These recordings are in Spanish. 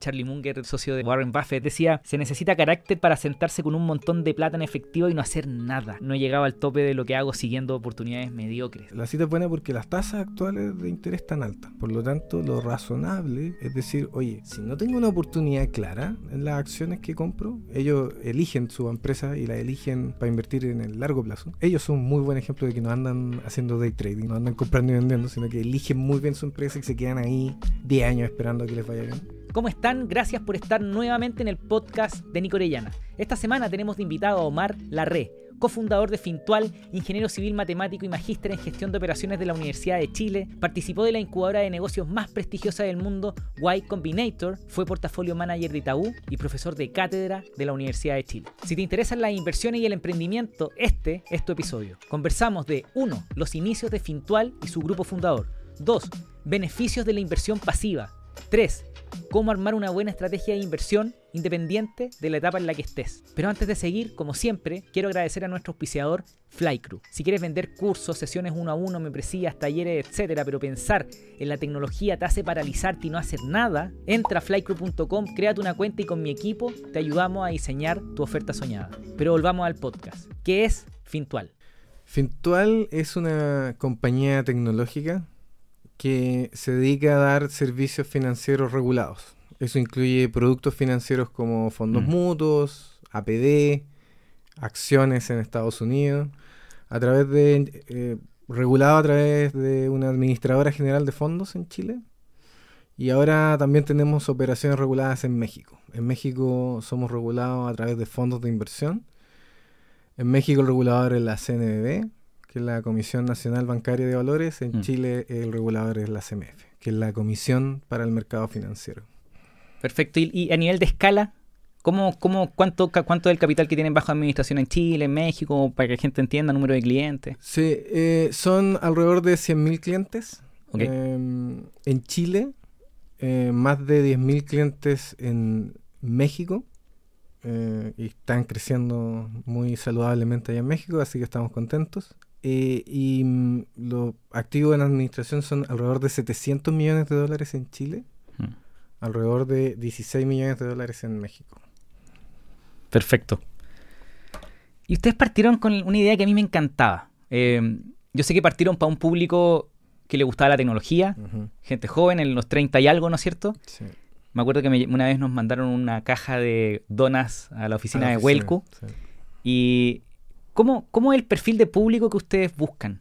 Charlie Munger, socio de Warren Buffett, decía, se necesita carácter para sentarse con un montón de plata en efectivo y no hacer nada. No llegaba al tope de lo que hago siguiendo oportunidades mediocres. La cita es buena porque las tasas actuales de interés están altas. Por lo tanto, lo razonable es decir, oye, si no tengo una oportunidad clara en las acciones que compro, ellos eligen su empresa y la eligen para invertir en el largo plazo. Ellos son un muy buen ejemplo de que no andan haciendo day trading, no andan comprando y vendiendo, sino que eligen muy bien su empresa y se quedan ahí 10 años esperando a que les vaya bien. ¿Cómo están? Gracias por estar nuevamente en el podcast de Nico Orellana. Esta semana tenemos de invitado a Omar Larré, cofundador de Fintual, ingeniero civil matemático y magíster en gestión de operaciones de la Universidad de Chile, participó de la incubadora de negocios más prestigiosa del mundo, Y Combinator, fue portafolio manager de Itaú y profesor de cátedra de la Universidad de Chile. Si te interesan las inversiones y el emprendimiento, este es tu episodio. Conversamos de 1. Los inicios de Fintual y su grupo fundador. 2. Beneficios de la inversión pasiva. 3 cómo armar una buena estrategia de inversión independiente de la etapa en la que estés. Pero antes de seguir, como siempre, quiero agradecer a nuestro auspiciador Flycrew. Si quieres vender cursos, sesiones uno a uno, membresías, talleres, etcétera, pero pensar en la tecnología te hace paralizarte y no hacer nada, entra a flycrew.com, créate una cuenta y con mi equipo te ayudamos a diseñar tu oferta soñada. Pero volvamos al podcast. ¿Qué es Fintual? Fintual es una compañía tecnológica que se dedica a dar servicios financieros regulados. Eso incluye productos financieros como fondos mm. mutuos, APD, acciones en Estados Unidos, a través de eh, regulado a través de una administradora general de fondos en Chile. Y ahora también tenemos operaciones reguladas en México. En México somos regulados a través de fondos de inversión. En México el regulador es la CNBB que es la Comisión Nacional Bancaria de Valores. En mm. Chile el regulador es la CMF, que es la Comisión para el Mercado Financiero. Perfecto. ¿Y, a nivel de escala? ¿Cómo, cómo, cuánto, ¿Cuánto del capital que tienen bajo administración en Chile, en México, para que la gente entienda, número de clientes? Sí, eh, son alrededor de 100.000 clientes. Em, en Chile, eh, más de 10.000 clientes en México. Eh, y están creciendo muy saludablemente allá en México, así que estamos contentos. Eh, y mm, los activos en administración son alrededor de 700 millones de dólares en Chile, mm. alrededor de 16 millones de dólares en México. Perfecto. Y ustedes partieron con una idea que a mí me encantaba. Eh, yo sé que partieron para un público que le gustaba la tecnología, gente joven, en los 30 y algo, ¿no es cierto? Sí. Me acuerdo que una vez nos mandaron una caja de donas a la oficina, de Huelco. Y ¿Cómo, ¿Cómo es el perfil de público que ustedes buscan?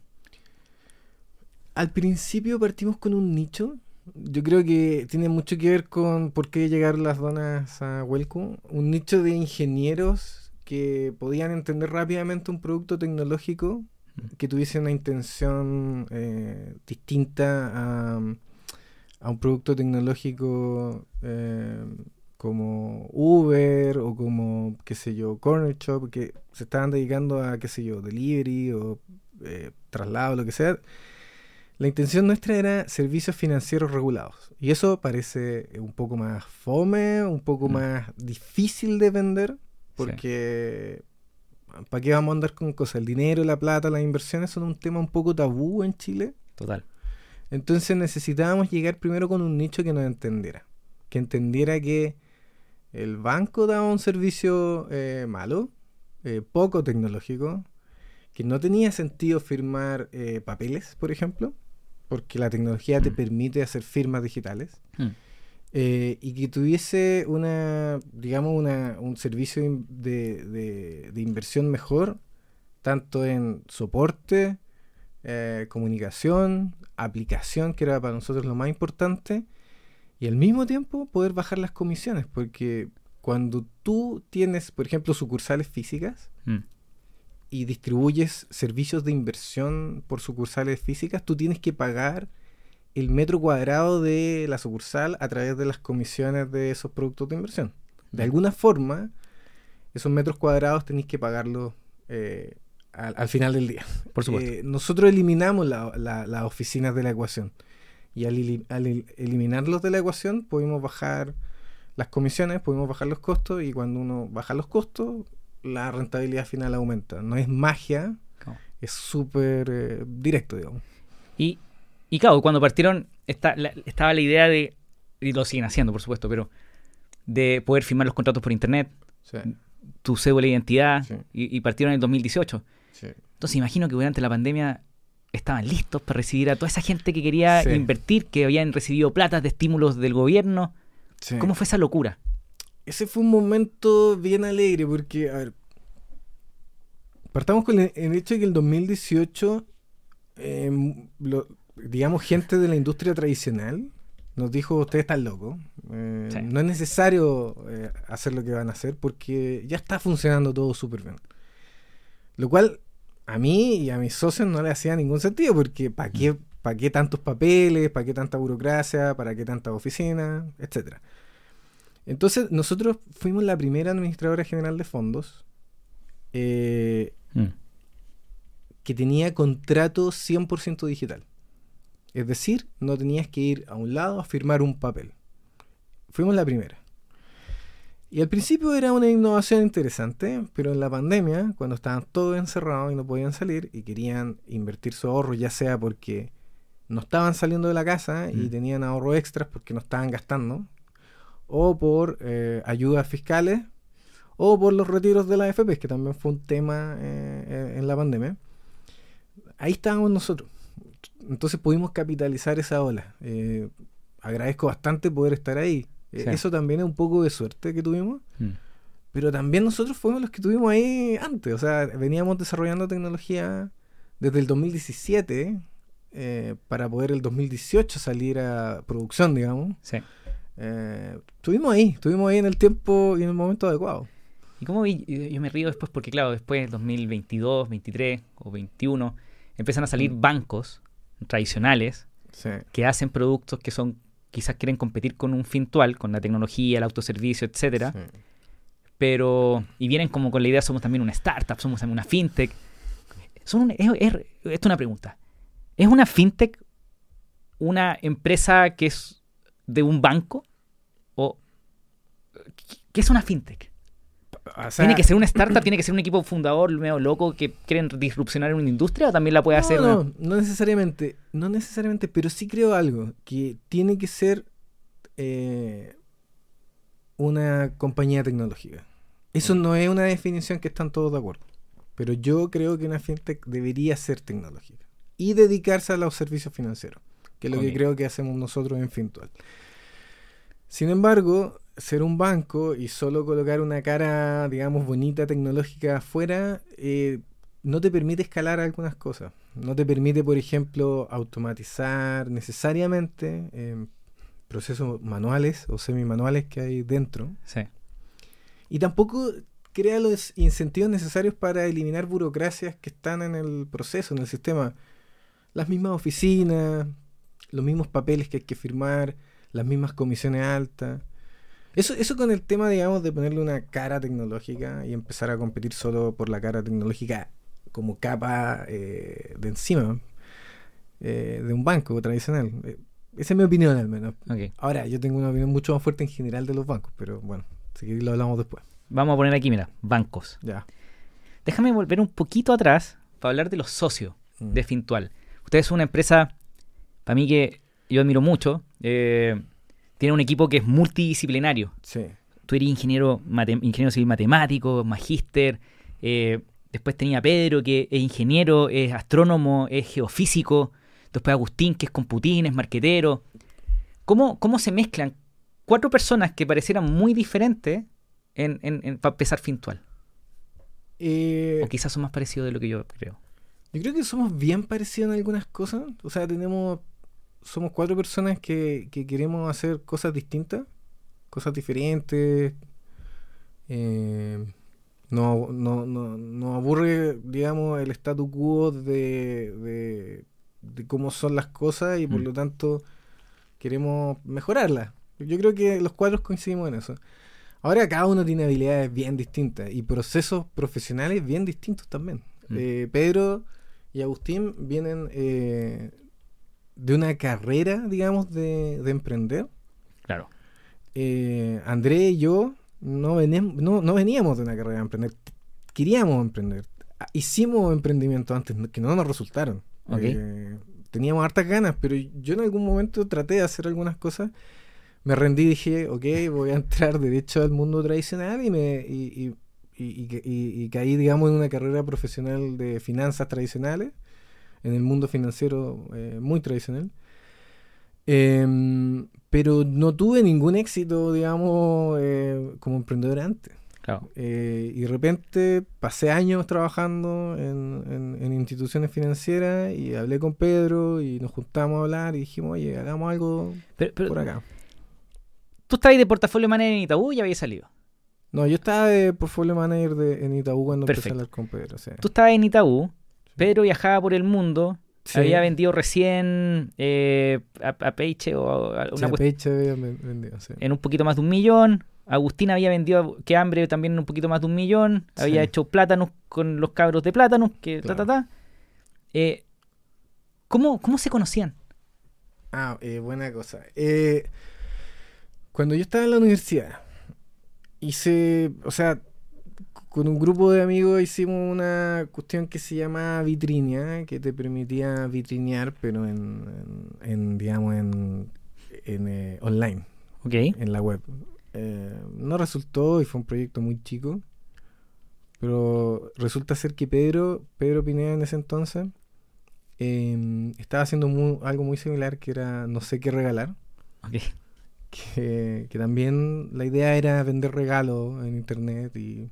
Al principio partimos con un nicho. Yo creo que tiene mucho que ver con por qué llegar las donas a Welcome. Un nicho de ingenieros que podían entender rápidamente un producto tecnológico mm. que tuviese una intención eh, distinta a, a, un producto tecnológico eh, como Uber o como, qué sé yo, Corner Shop, que se estaban dedicando a, qué sé yo, delivery o eh, traslado, lo que sea. La intención nuestra era servicios financieros regulados. Y eso parece un poco más fome, un poco mm. más difícil de vender, porque ¿para qué vamos a andar con cosas? El dinero, la plata, las inversiones son un tema un poco tabú en Chile. Total. Entonces necesitábamos llegar primero con un nicho que nos entendiera. Que entendiera que el banco daba un servicio eh, malo, eh, poco tecnológico, que no tenía sentido firmar eh, papeles, por ejemplo, porque la tecnología te mm. permite hacer firmas digitales. Mm. y que tuviese una, digamos, una, un servicio de, de, inversión mejor, tanto en soporte, comunicación, aplicación, que era para nosotros lo más importante, y al mismo tiempo poder bajar las comisiones, porque cuando tú tienes, por ejemplo, sucursales físicas mm. y distribuyes servicios de inversión por sucursales físicas, tú tienes que pagar el metro cuadrado de la sucursal a través de las comisiones de esos productos de inversión. De alguna forma, esos metros cuadrados tenéis que pagarlos eh, al, final del día. Por supuesto. Eh, nosotros eliminamos las oficinas de la ecuación. Y al, eliminarlos de la ecuación, pudimos bajar las comisiones, pudimos bajar los costos y cuando uno baja los costos, la rentabilidad final aumenta. No es magia, es súper eh, directo, digamos. Y, y claro, cuando partieron estaba la idea de, y lo siguen haciendo, por supuesto, pero de poder firmar los contratos por internet, Sí, tu cédula de identidad, Sí. y, y partieron en el 2018. sí. Entonces imagino que durante la pandemia estaban listos para recibir a toda esa gente que quería Sí. invertir, que habían recibido platas de estímulos del gobierno. sí. ¿Cómo fue esa locura? Ese fue un momento bien alegre porque, a ver, partamos con el, el hecho de que el 2018, eh, lo- digamos, gente de la industria tradicional nos dijo, ustedes están locos, eh, Sí. no es necesario eh, hacer lo que van a hacer porque ya está funcionando todo súper bien. Lo cual a mí y a mis socios no le hacía ningún sentido porque ¿para qué, para qué tantos papeles, para qué tanta burocracia, para qué tantas oficinas, etcétera? Entonces, nosotros fuimos la primera administradora general de fondos eh, Mm. que tenía contrato 100% digital. Es decir, no tenías que ir a un lado a firmar un papel. Fuimos la primera. Y al principio era una innovación interesante, pero en la pandemia, cuando estaban todos encerrados y no podían salir y querían invertir su ahorro, ya sea porque no estaban saliendo de la casa y Mm. tenían ahorro extras porque no estaban gastando, o por eh, ayudas fiscales, o por los retiros de la AFP, que también fue un tema eh, eh, en la pandemia. Ahí estábamos nosotros. Entonces pudimos capitalizar esa ola. Eh, agradezco bastante poder estar ahí. Eh, Sí. Eso también es un poco de suerte que tuvimos, Mm. pero también nosotros fuimos los que estuvimos ahí antes. O sea, veníamos desarrollando tecnología desde el 2017 eh, para poder el 2018 salir a producción, digamos. Sí. Eh, estuvimos ahí, estuvimos ahí en el tiempo y en el momento adecuado. ¿Y cómo vi? Yo me río después porque, claro, después 2022, 23 o 21 empiezan a salir Mm. bancos tradicionales Sí. que hacen productos que son quizás quieren competir con un fintual, con la tecnología, el autoservicio, etcétera, Sí. pero y vienen como con la idea somos también una startup, somos también una fintech. Son un- es, es- esto es una pregunta. ¿Es una fintech una empresa que es de un banco o qué es una fintech? O sea, ¿Tiene que ser una startup? ¿Tiene que ser un equipo fundador medio loco que quieren disrupcionar en una industria? ¿O también la puede no, hacer? no, una- no necesariamente, no necesariamente, pero sí creo algo, que tiene que ser eh, una compañía tecnológica. Eso no es una definición que están todos de acuerdo, pero yo creo que una fintech debería ser tecnológica y dedicarse a los servicios financieros, que es lo que creo que hacemos nosotros en Fintual. Sin embargo, ser un banco y solo colocar una cara, digamos, bonita tecnológica afuera, eh, no te permite escalar algunas cosas. No te permite, por ejemplo, automatizar necesariamente eh, procesos manuales o semi-manuales que hay dentro. Sí. Y tampoco crea los incentivos necesarios para eliminar burocracias que están en el proceso, en el sistema. Las mismas oficinas, los mismos papeles que hay que firmar, las mismas comisiones altas. Eso, eso con el tema, digamos, de ponerle una cara tecnológica y empezar a competir solo por la cara tecnológica como capa eh, de encima eh, de un banco tradicional. Eh, esa es mi opinión al menos. Ahora, yo tengo una opinión mucho más fuerte en general de los bancos, pero bueno, si queréis lo hablamos después. Vamos a poner aquí, mira, bancos. Ya. Déjame volver un poquito atrás para hablar de los socios Mm. de Fintual. Ustedes son una empresa, para mí que yo admiro mucho. Eh, tiene un equipo que es multidisciplinario. Sí. Tú eres ingeniero, ingeniero civil matemático, magíster. eh, después tenía Pedro, que es ingeniero, es astrónomo, es geofísico. Después Agustín, que es computín, es marquetero. ¿Cómo, cómo se mezclan cuatro personas que parecieran muy diferentes en, en, en- para empezar Fintual? Eh, O quizás son más parecidos de lo que yo creo. Yo creo que somos bien parecidos en algunas cosas. O sea, tenemos. Somos cuatro personas que, que queremos hacer cosas distintas, cosas diferentes. Eh, no, no, no, nos aburre, digamos, el statu quo de, de, de cómo son las cosas y por Mm. lo tanto queremos mejorarlas. Yo creo que los cuatro coincidimos en eso. Ahora cada uno tiene habilidades bien distintas y procesos profesionales bien distintos también. Mm. Eh, Pedro y Agustín vienen eh, de una carrera, digamos, de, de emprender. Claro. Eh, André y yo no, veníamos, no, no veníamos de una carrera de emprender. Queríamos emprender. Ah, Hicimos emprendimientos antes que no nos resultaron. Eh, teníamos hartas ganas, pero yo en algún momento traté de hacer algunas cosas. me rendí y dije, ok, voy a entrar derecho al mundo tradicional y me y, y, y, y, caí, digamos, en una carrera profesional de finanzas tradicionales, en el mundo financiero eh, muy tradicional. Em, pero no tuve ningún éxito, digamos, eh, como emprendedor antes. Eh, y de repente pasé años trabajando en, en, instituciones financieras y hablé con Pedro y nos juntamos a hablar y dijimos, oye, hagamos algo por acá. ¿Tú estabas de portafolio manager en Itaú y ya habías salido? No, yo estaba de portfolio manager de, en Itaú cuando empecé a hablar con Pedro. Tú estabas en Itaú, Pedro viajaba por el mundo, había vendido recién eh, a, a, Peiche o a una Peiche había vendido, en un poquito más de un millón. Agustín había vendido que hambre también en un poquito más de un millón. Había hecho plátanos con los cabros de plátanos, que ta ta ta. Eh, ¿cómo, ¿Cómo se conocían? Ah, eh, buena cosa. Eh, cuando yo estaba en la universidad, hice, o sea, con un grupo de amigos hicimos una cuestión que se llama vitrinia, que te permitía vitrinear, pero en, digamos, en, eh, online. En la web. Eh, no resultó y fue un proyecto muy chico. Pero resulta ser que Pedro, Pedro Pineda en ese entonces, em, estaba haciendo algo muy similar que era no sé qué regalar. Que, que, también la idea era vender regalos en internet y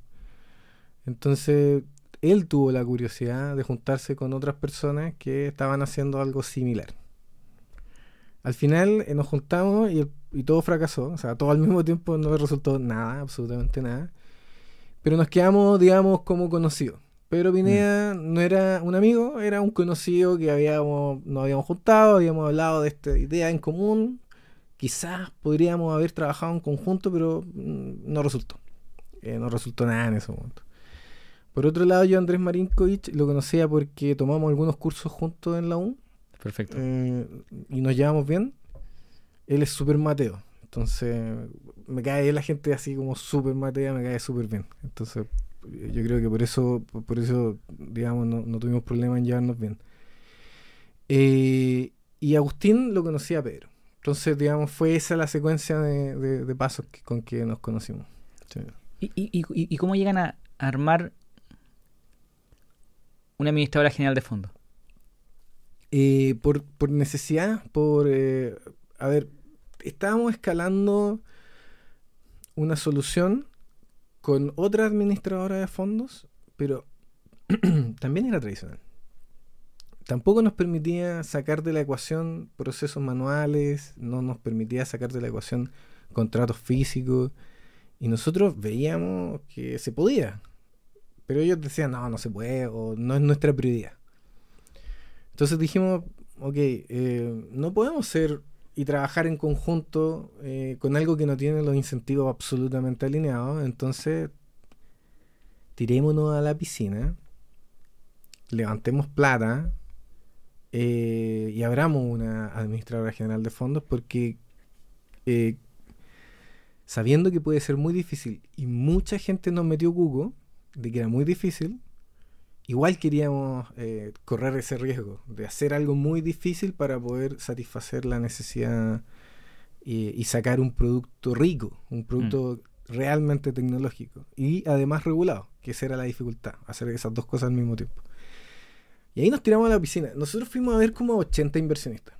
entonces él tuvo la curiosidad de juntarse con otras personas que estaban haciendo algo similar. Al final eh, nos juntamos y, todo fracasó, o sea, todo al mismo tiempo no resultó nada, absolutamente nada. Pero nos quedamos, digamos, como conocidos. Pedro Pineda mm. no era un amigo, era un conocido que habíamos, nos habíamos juntado, habíamos hablado de esta idea en común. Quizás podríamos haber trabajado en conjunto, pero mm, no resultó. Eh, no resultó nada en ese momento. Por otro lado, yo Andrés Marinkovic lo conocía porque tomamos algunos cursos juntos en la U. Perfecto. Eh, y nos llevamos bien. Él es súper mateo. Entonces, me cae la gente así como súper matea, me cae súper bien. Entonces, yo creo que por eso, por eso digamos, no, tuvimos problema en llevarnos bien. Eh, y Agustín lo conocía a Pedro. Entonces, digamos, fue esa la secuencia de, pasos con que nos conocimos. ¿Y, y, cómo llegan a armar una administradora general de fondos? Eh, por, necesidad, por... Eh, a ver, estábamos escalando una solución con otra administradora de fondos, pero también era tradicional. Tampoco nos permitía sacar de la ecuación procesos manuales, no nos permitía sacar de la ecuación contratos físicos, y nosotros veíamos que se podía. Pero ellos decían, no, no se puede, o no es nuestra prioridad. Entonces dijimos, ok, eh, no podemos ser y trabajar en conjunto eh, con algo que no tiene los incentivos absolutamente alineados. Entonces, tirémonos a la piscina, levantemos plata eh, y abramos una administradora general de fondos porque sabiendo que puede ser muy difícil y mucha gente nos metió cuco, de que era muy difícil, igual queríamos eh, correr ese riesgo de hacer algo muy difícil para poder satisfacer la necesidad y, sacar un producto rico, un producto mm. realmente tecnológico y además regulado, que esa era la dificultad, hacer esas dos cosas al mismo tiempo. Y ahí nos tiramos a la piscina. Nosotros fuimos a ver como 80 inversionistas.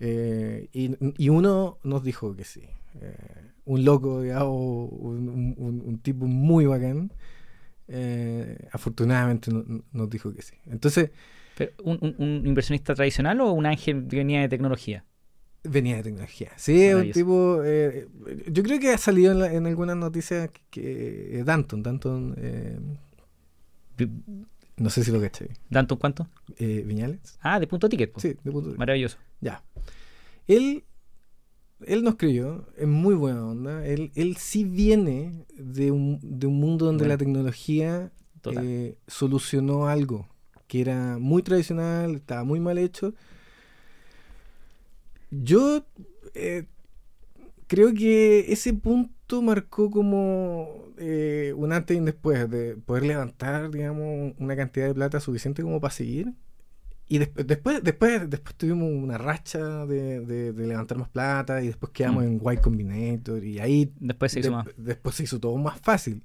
Eh, y, uno nos dijo que sí. Eh, un loco, digamos, un, un, tipo muy bacán, eh, afortunadamente nos dijo que sí. Entonces... un, inversionista tradicional o un ángel que venía de tecnología? Venía de tecnología. Sí, un tipo... Eh, yo creo que ha salido en, algunas noticias que, eh, Danton, Danton... no sé si lo caché. ¿Danton cuánto? Viñales. Ah, de punto ticket. Sí, de punto ticket. Maravilloso. Ya. Él él nos creyó, es muy buena onda. Él, él sí viene de un, de un mundo donde la tecnología eh, solucionó algo que era muy tradicional, estaba muy mal hecho. Yo eh, creo que ese punto marcó como eh, un antes y un después de poder levantar, digamos, una cantidad de plata suficiente como para seguir y después, después, después, después tuvimos una racha de, de- de levantar más plata y después quedamos Mm. en Y Combinator y ahí Después se hizo de- más. después se hizo todo más fácil.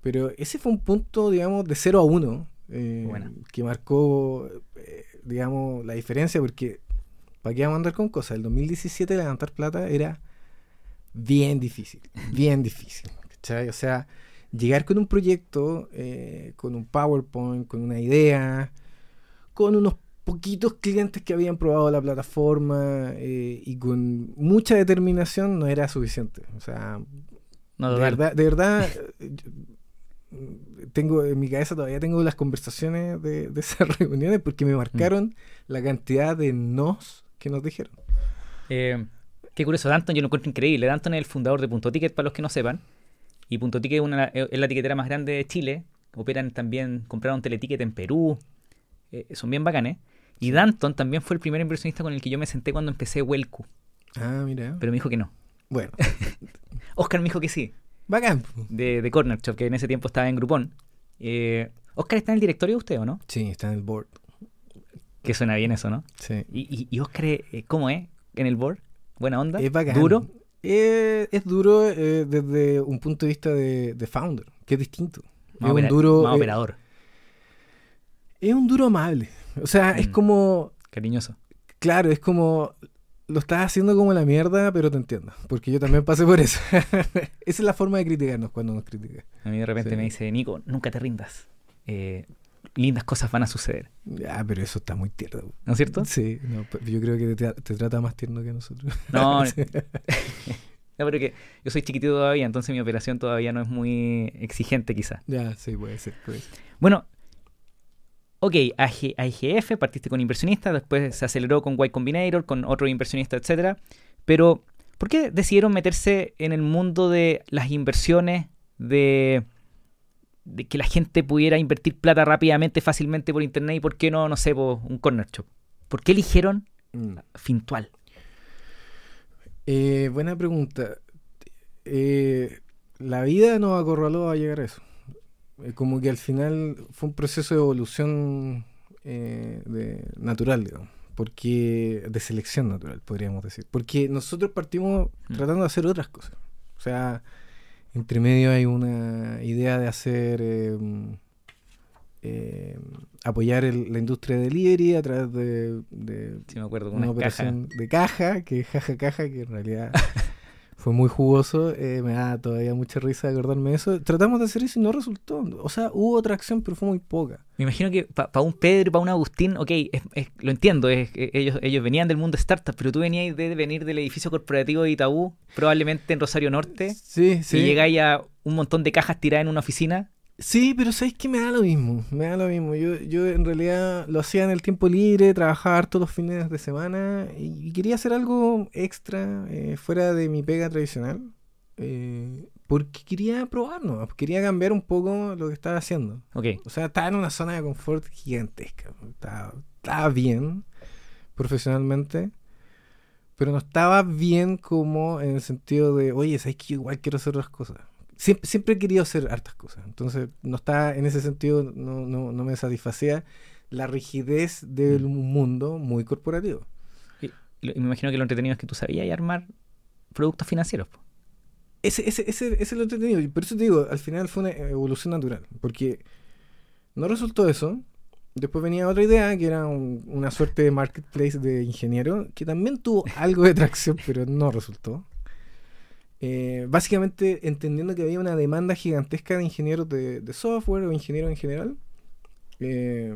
Pero ese fue un punto, digamos, de 0 a 1 eh, que marcó, eh, digamos, la diferencia porque, ¿para qué vamos a andar con cosas? El 2017 levantar plata era bien difícil, bien difícil. ¿cachai? O sea, llegar con un proyecto, eh, con un PowerPoint, con una idea, con unos poquitos clientes que habían probado la plataforma eh, y con mucha determinación no era suficiente. O sea, No, de verdad, de verdad tengo en mi cabeza todavía tengo las conversaciones de, de esas reuniones porque me marcaron la cantidad de nos que nos dijeron. Eh, qué curioso, Danton yo lo encuentro increíble. Danton es el fundador de Punto Ticket, para los que no sepan. Y Punto Ticket es, una, es la tiquetera más grande de Chile. Operan también, compraron teleticket en Perú. Eh, son bien bacanes. Y Danton también fue el primer inversionista con el que yo me senté cuando empecé Welcu. Ah, mira. Pero me dijo que no. Bueno, Oscar me dijo que sí, bacán. de, de Corner Shop, que en ese tiempo estaba en Groupon. Eh, Oscar está en el directorio de usted, ¿o no? Sí, está en el board. Que suena bien eso, ¿no? Sí. Y, y, y Oscar, eh, ¿cómo es en el board? ¿Buena onda? Es bacán. ¿Duro? Eh, es duro eh, desde un punto de vista de, de founder, que es distinto. Más, es un duro. más operador, es un duro amable. O sea, es Mm. como. cariñoso. Claro, es como. Lo estás haciendo como la mierda, pero te entiendo. Porque yo también pasé por eso. Esa es la forma de criticarnos cuando nos critica. A mí de repente Sí. me dice, Nico, nunca te rindas. Eh, lindas cosas van a suceder. Ya, pero eso está muy tierno. ¿No es cierto? Sí, no, yo creo que te, tra- te trata más tierno que nosotros. No, Sí. no, pero que yo soy chiquitito todavía, entonces mi operación todavía no es muy exigente quizá. Ya, sí, puede ser. Puede ser. Bueno, ok, AG, AIGF, partiste con inversionistas, después se aceleró con Y Combinator, con otro inversionista, etcétera. Pero, ¿por qué decidieron meterse en el mundo de las inversiones, de, de que la gente pudiera invertir plata rápidamente, fácilmente por internet y por qué no, no sé, un corner shop? ¿Por qué eligieron Mm. Fintual? Eh, buena pregunta. Eh, la vida nos acorraló a llegar a eso. Eh, como que al final fue un proceso de evolución eh, de, natural, digamos. Porque, de selección natural, podríamos decir. Porque nosotros partimos Mm. tratando de hacer otras cosas. O sea, entre medio hay una idea de hacer. eh, eh, apoyar el- la industria de delivery a través de, de Si me acuerdo, una una caja. operación de caja, que es jaja caja, que en realidad fue muy jugoso. eh, me da todavía mucha risa acordarme de eso. Tratamos de hacer eso y no resultó. O sea, hubo otra acción, pero fue muy poca. Me imagino que para un Pedro, para un Agustín, ok, es- es- lo entiendo, es, que ellos, ellos venían del mundo startup, pero tú venías de venir del edificio corporativo de Itaú, probablemente en Rosario Norte, Sí, sí. y llegáis a un montón de cajas tiradas en una oficina. Sí, pero sabéis que me da lo mismo. Me da lo mismo. Yo, yo en realidad lo hacía en el tiempo libre, trabajaba harto los fines de semana y, y quería hacer algo extra eh, fuera de mi pega tradicional. eh, porque quería probar, ¿no? Quería cambiar un poco lo que estaba haciendo. Ok, O sea, estaba en una zona de confort gigantesca. Estaba, estaba bien profesionalmente, pero no estaba bien como en el sentido de, oye, ¿sabes que igual quiero hacer otras cosas? Siempre, siempre he querido hacer hartas cosas. Entonces, no estaba en ese sentido, no, no, no me satisfacía la rigidez del mundo muy corporativo. y me imagino que lo entretenido es que tú sabías armar productos financieros. po. Ese, ese, ese, ese es lo entretenido. Por eso te digo, al final fue una evolución natural. Porque no resultó eso. Después venía otra idea, que era un- una suerte de marketplace de ingeniero, que también tuvo algo de tracción, pero no resultó. Eh, básicamente entendiendo que había una demanda gigantesca de ingenieros de, de software o ingenieros en general, eh,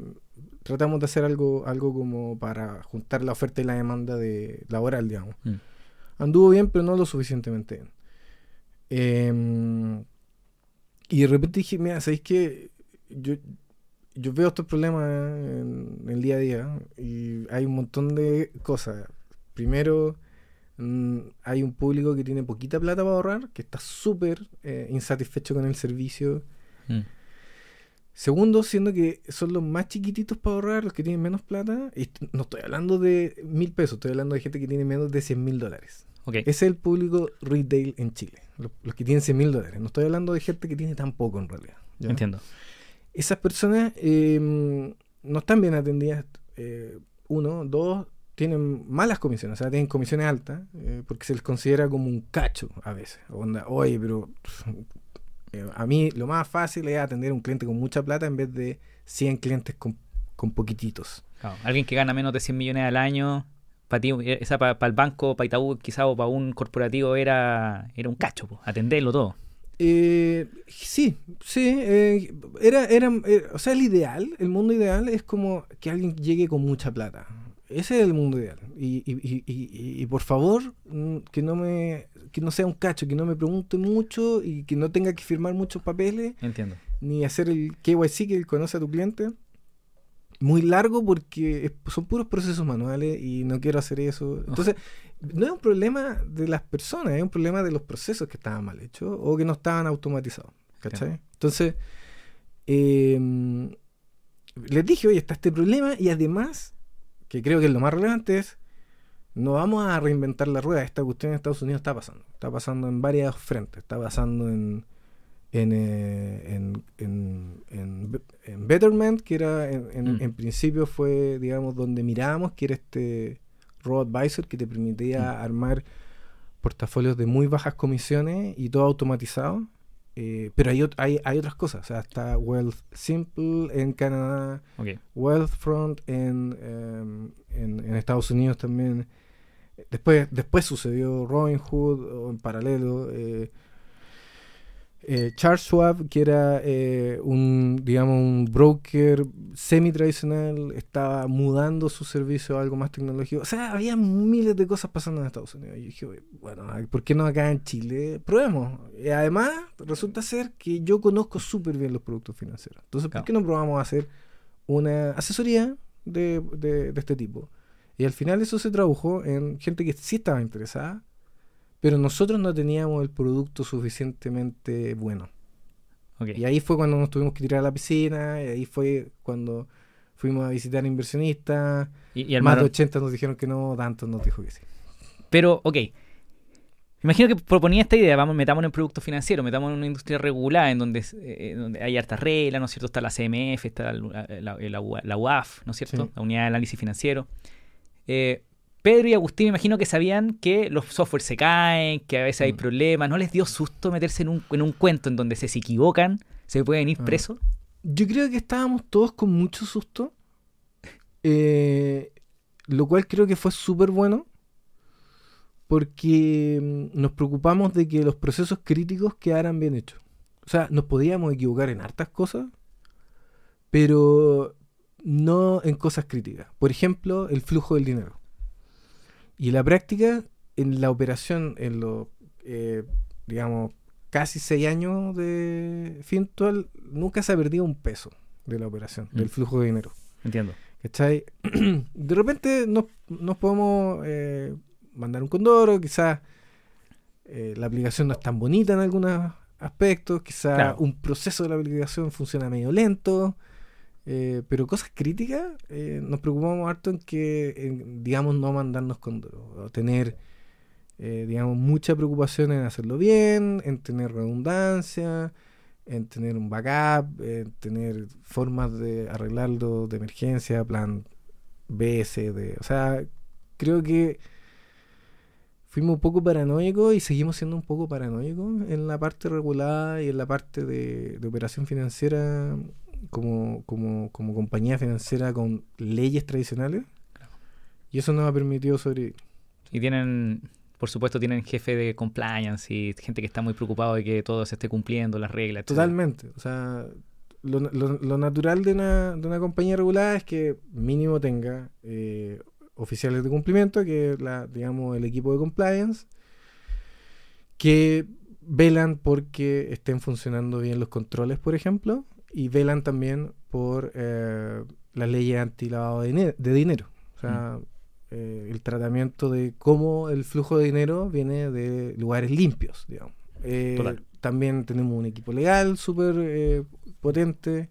tratamos de hacer algo, algo como para juntar la oferta y la demanda de laboral, digamos. Mm. Anduvo bien, pero no lo suficientemente bien. Eh, y de repente dije, mira, ¿sabéis qué? Yo, yo veo estos problemas en, en el día a día y hay un montón de cosas. Primero, hay un público que tiene poquita plata para ahorrar, que está súper eh, insatisfecho con el servicio. Mm. Segundo, siendo que son los más chiquititos para ahorrar, los que tienen menos plata. Y no estoy hablando de mil pesos, estoy hablando de gente que tiene menos de 100 mil dólares. Ok, Ese es el público retail en Chile. Los, los que tienen 100 mil dólares. No estoy hablando de gente que tiene tan poco en realidad. ¿ya? entiendo. Esas personas eh, no están bien atendidas eh, uno, dos, tienen malas comisiones, o sea, tienen comisiones altas, eh, porque se les considera como un cacho a veces. Onda, oye, pero eh, a mí lo más fácil es atender a un cliente con mucha plata en vez de 100 clientes con, con poquititos. Claro, alguien que gana menos de 100 millones al año, para ti, eh, esa para el banco, para Itaú, quizá o para un corporativo era, era un cacho, po, atenderlo todo. Eh, sí, sí, eh, era, era, eh, o sea, el ideal, el mundo ideal es como que alguien llegue con mucha plata. Ese es el mundo ideal. Y, y, y, y, y por favor, mm, que no me, que no sea un cacho, que no me pregunte mucho y que no tenga que firmar muchos papeles, Entiendo. ni hacer el KYC que conoce a tu cliente. Muy largo porque es- son puros procesos manuales y no quiero hacer eso. Entonces, no es un problema de las personas, es un problema de los procesos que estaban mal hechos o que no estaban automatizados. ¿Cachai? Entonces, eh, les dije, oye, está este problema y además, que creo que es lo más relevante, es no vamos a reinventar la rueda. Esta cuestión en Estados Unidos está pasando. Está pasando en varios frentes. Está pasando en, en, eh, en, en- en Be- en Betterment, que era en, en- Mm. en principio fue, digamos, donde mirábamos, que era este Robo Advisor que te permitía Mm. armar portafolios de muy bajas comisiones y todo automatizado. Eh, pero hay, hay, hay otras cosas. O sea, está Wealth Simple en Canadá, Ok. Wealthfront en, em, en, en Estados Unidos también. Después, después sucedió Robinhood o en paralelo. eh, eh, Charles Schwab, que era eh, un, digamos, un broker semi-tradicional, estaba mudando su servicio a algo más tecnológico. O sea, había miles de cosas pasando en Estados Unidos. Y dije, "Oye, bueno, ¿por qué no acá en Chile? Probemos. Y además, resulta ser que yo conozco súper bien los productos financieros. Entonces. ¿por qué no probamos a hacer una asesoría de, de- de este tipo? Y al final eso se tradujo en gente que sí estaba interesada, pero nosotros no teníamos el producto suficientemente bueno. Y ahí fue cuando nos tuvimos que tirar a la piscina, y ahí fue cuando fuimos a visitar inversionistas. Y, y Más de armaron- 80 nos dijeron que no, tantos nos dijo que sí. Pero, ok. Imagino que proponía esta idea, vamos, metámonos en productos financieros, metámonos en una industria regulada en donde, eh, donde hay hartas reglas, ¿no es cierto? Está la CMF, está la, la- la UA- la UAF, ¿no es cierto? Sí. La Unidad de Análisis Financiero. Eh, Pedro y Agustín me imagino que sabían que los softwares se caen, que a veces hay Mm. problemas. ¿No les dio susto meterse en un, en un cuento en donde se, se equivocan, se pueden ir Ah. presos? Yo creo que estábamos todos con mucho susto, eh, lo cual creo que fue súper bueno, porque mm, nos preocupamos de que los procesos críticos quedaran bien hechos. O sea, nos podíamos equivocar en hartas cosas, pero no en cosas críticas. Por ejemplo, el flujo del dinero. Y en la práctica, en la operación, en los, eh, digamos, casi seis años de Fintual, nunca se ha perdido un peso de la operación, Mm. del flujo de dinero. Entiendo. ¿Cachai? de repente nos, nos podemos eh, mandar un condoro, quizás eh, la aplicación no es tan bonita en algunos aspectos, quizás Claro. un proceso de la aplicación funciona medio lento, eh, pero cosas críticas eh, nos preocupamos harto en que, digamos, no mandarnos condoro, o tener, eh, digamos, mucha preocupación en hacerlo bien, en tener redundancia, en tener un backup, en tener formas de arreglarlo de emergencia, plan B, C, D. O sea, creo que fuimos un poco paranoicos y seguimos siendo un poco paranoicos en la parte regulada y en la parte de operación financiera como, como, como compañía financiera con leyes tradicionales. Y eso nos ha permitido sobrevivir. Y tienen, por supuesto, tienen jefe de compliance y gente que está muy preocupado de que todo se esté cumpliendo, las reglas. Totalmente. O sea, lo, lo- lo natural de una, de una compañía regulada es que mínimo tenga eh, oficiales de cumplimiento, que es la, digamos, el equipo de compliance, que velan porque estén funcionando bien los controles, por ejemplo, y velan también por eh, las leyes anti-lavado de, dine- de dinero. O sea, eh, el tratamiento de cómo el flujo de dinero viene de lugares limpios, digamos. Eh, también tenemos un equipo legal súper eh, potente.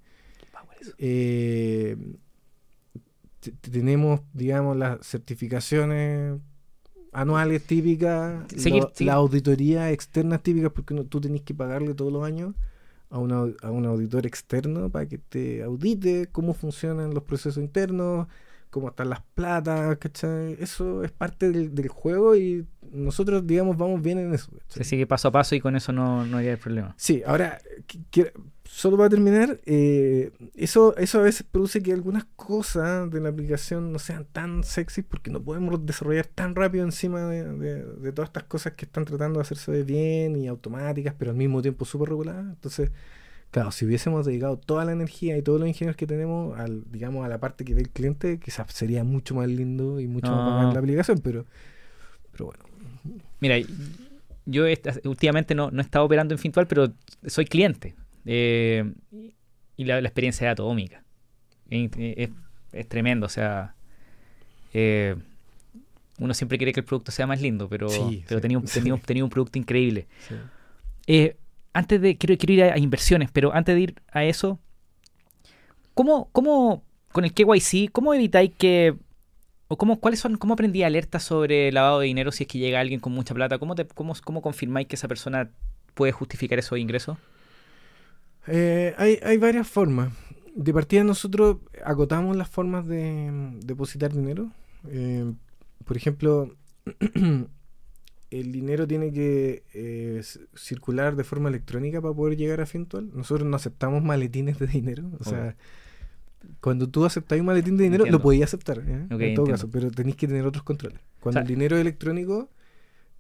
Eh, tenemos, digamos, las certificaciones anuales típicas, Seguir- lo- seguir- las auditorías externas típicas, porque no- tú tenés que pagarle todos los años a, una a un auditor externo para que te audite cómo funcionan los procesos internos, cómo están las platas, ¿cachai? Eso es parte del, del juego y nosotros, digamos, vamos bien en eso. Se sigue paso a paso y con eso no, no hay problema. Sí, ahora, solo para terminar, eh, eso, eso a veces produce que algunas cosas de la aplicación no sean tan sexy porque no podemos desarrollar tan rápido encima de, de, todas estas cosas que están tratando de hacerse bien y automáticas, pero al mismo tiempo súper reguladas. Entonces, claro, si hubiésemos dedicado toda la energía y todos los ingenieros que tenemos al, digamos, a la parte que ve el cliente, quizás sería mucho más lindo y mucho más bacán la aplicación, pero, pero bueno. Mira, yo últimamente no, no he estado operando en Fintual, pero soy cliente. Eh, y la, experiencia es atómica. Es, tremendo, o sea... Eh, uno siempre quiere que el producto sea más lindo, pero, pero tenía, un, tenía, un producto increíble. Eh, antes de, quiero, ir a, inversiones, pero antes de ir a eso, ¿cómo, cómo con el KYC, cómo evitáis que, o cómo, cuáles son, cómo aprendí alertas sobre lavado de dinero si es que llega alguien con mucha plata? ¿Cómo, te, cómo, cómo confirmáis que esa persona puede justificar esos ingresos? Eh, hay, hay varias formas. De partida nosotros agotamos las formas de depositar dinero. Eh, por ejemplo, el dinero tiene que eh, circular de forma electrónica para poder llegar a Fintual. Nosotros no aceptamos maletines de dinero. O sea, cuando tú aceptas un maletín de dinero, lo podías aceptar, ¿eh? en todo caso, pero tenéis que tener otros controles. Cuando el dinero es electrónico,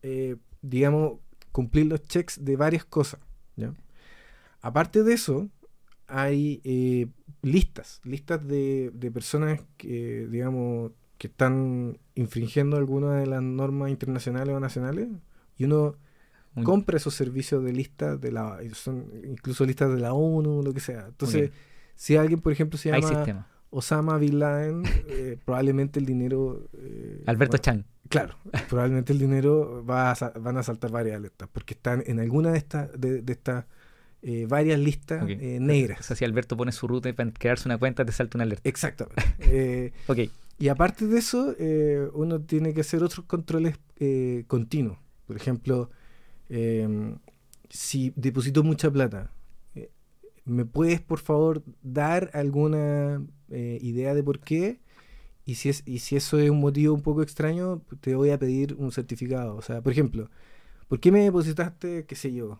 eh, digamos, cumplir los checks de varias cosas. Aparte de eso, hay listas, listas de, de personas que, digamos, que están infringiendo alguna de las normas internacionales o nacionales y uno compra esos servicios de listas de la son incluso listas de la ONU lo que sea entonces si alguien por ejemplo se llama Osama Bin Laden eh, probablemente el dinero eh, Alberto Chan claro probablemente el dinero va a, van a saltar varias alertas porque están en alguna de estas de, estas eh, varias listas negras. O sea, si Alberto pone su ruta para crearse una cuenta, te salta una alerta. Exacto. eh, ok. Y aparte de eso, eh, uno tiene que hacer otros controles eh, continuos. Por ejemplo, em, si deposito mucha plata, eh, ¿me puedes por favor dar alguna idea de por qué? Y si, es, y si eso es un motivo un poco extraño, te voy a pedir un certificado. O sea, por ejemplo, ¿por qué me depositaste, qué sé yo,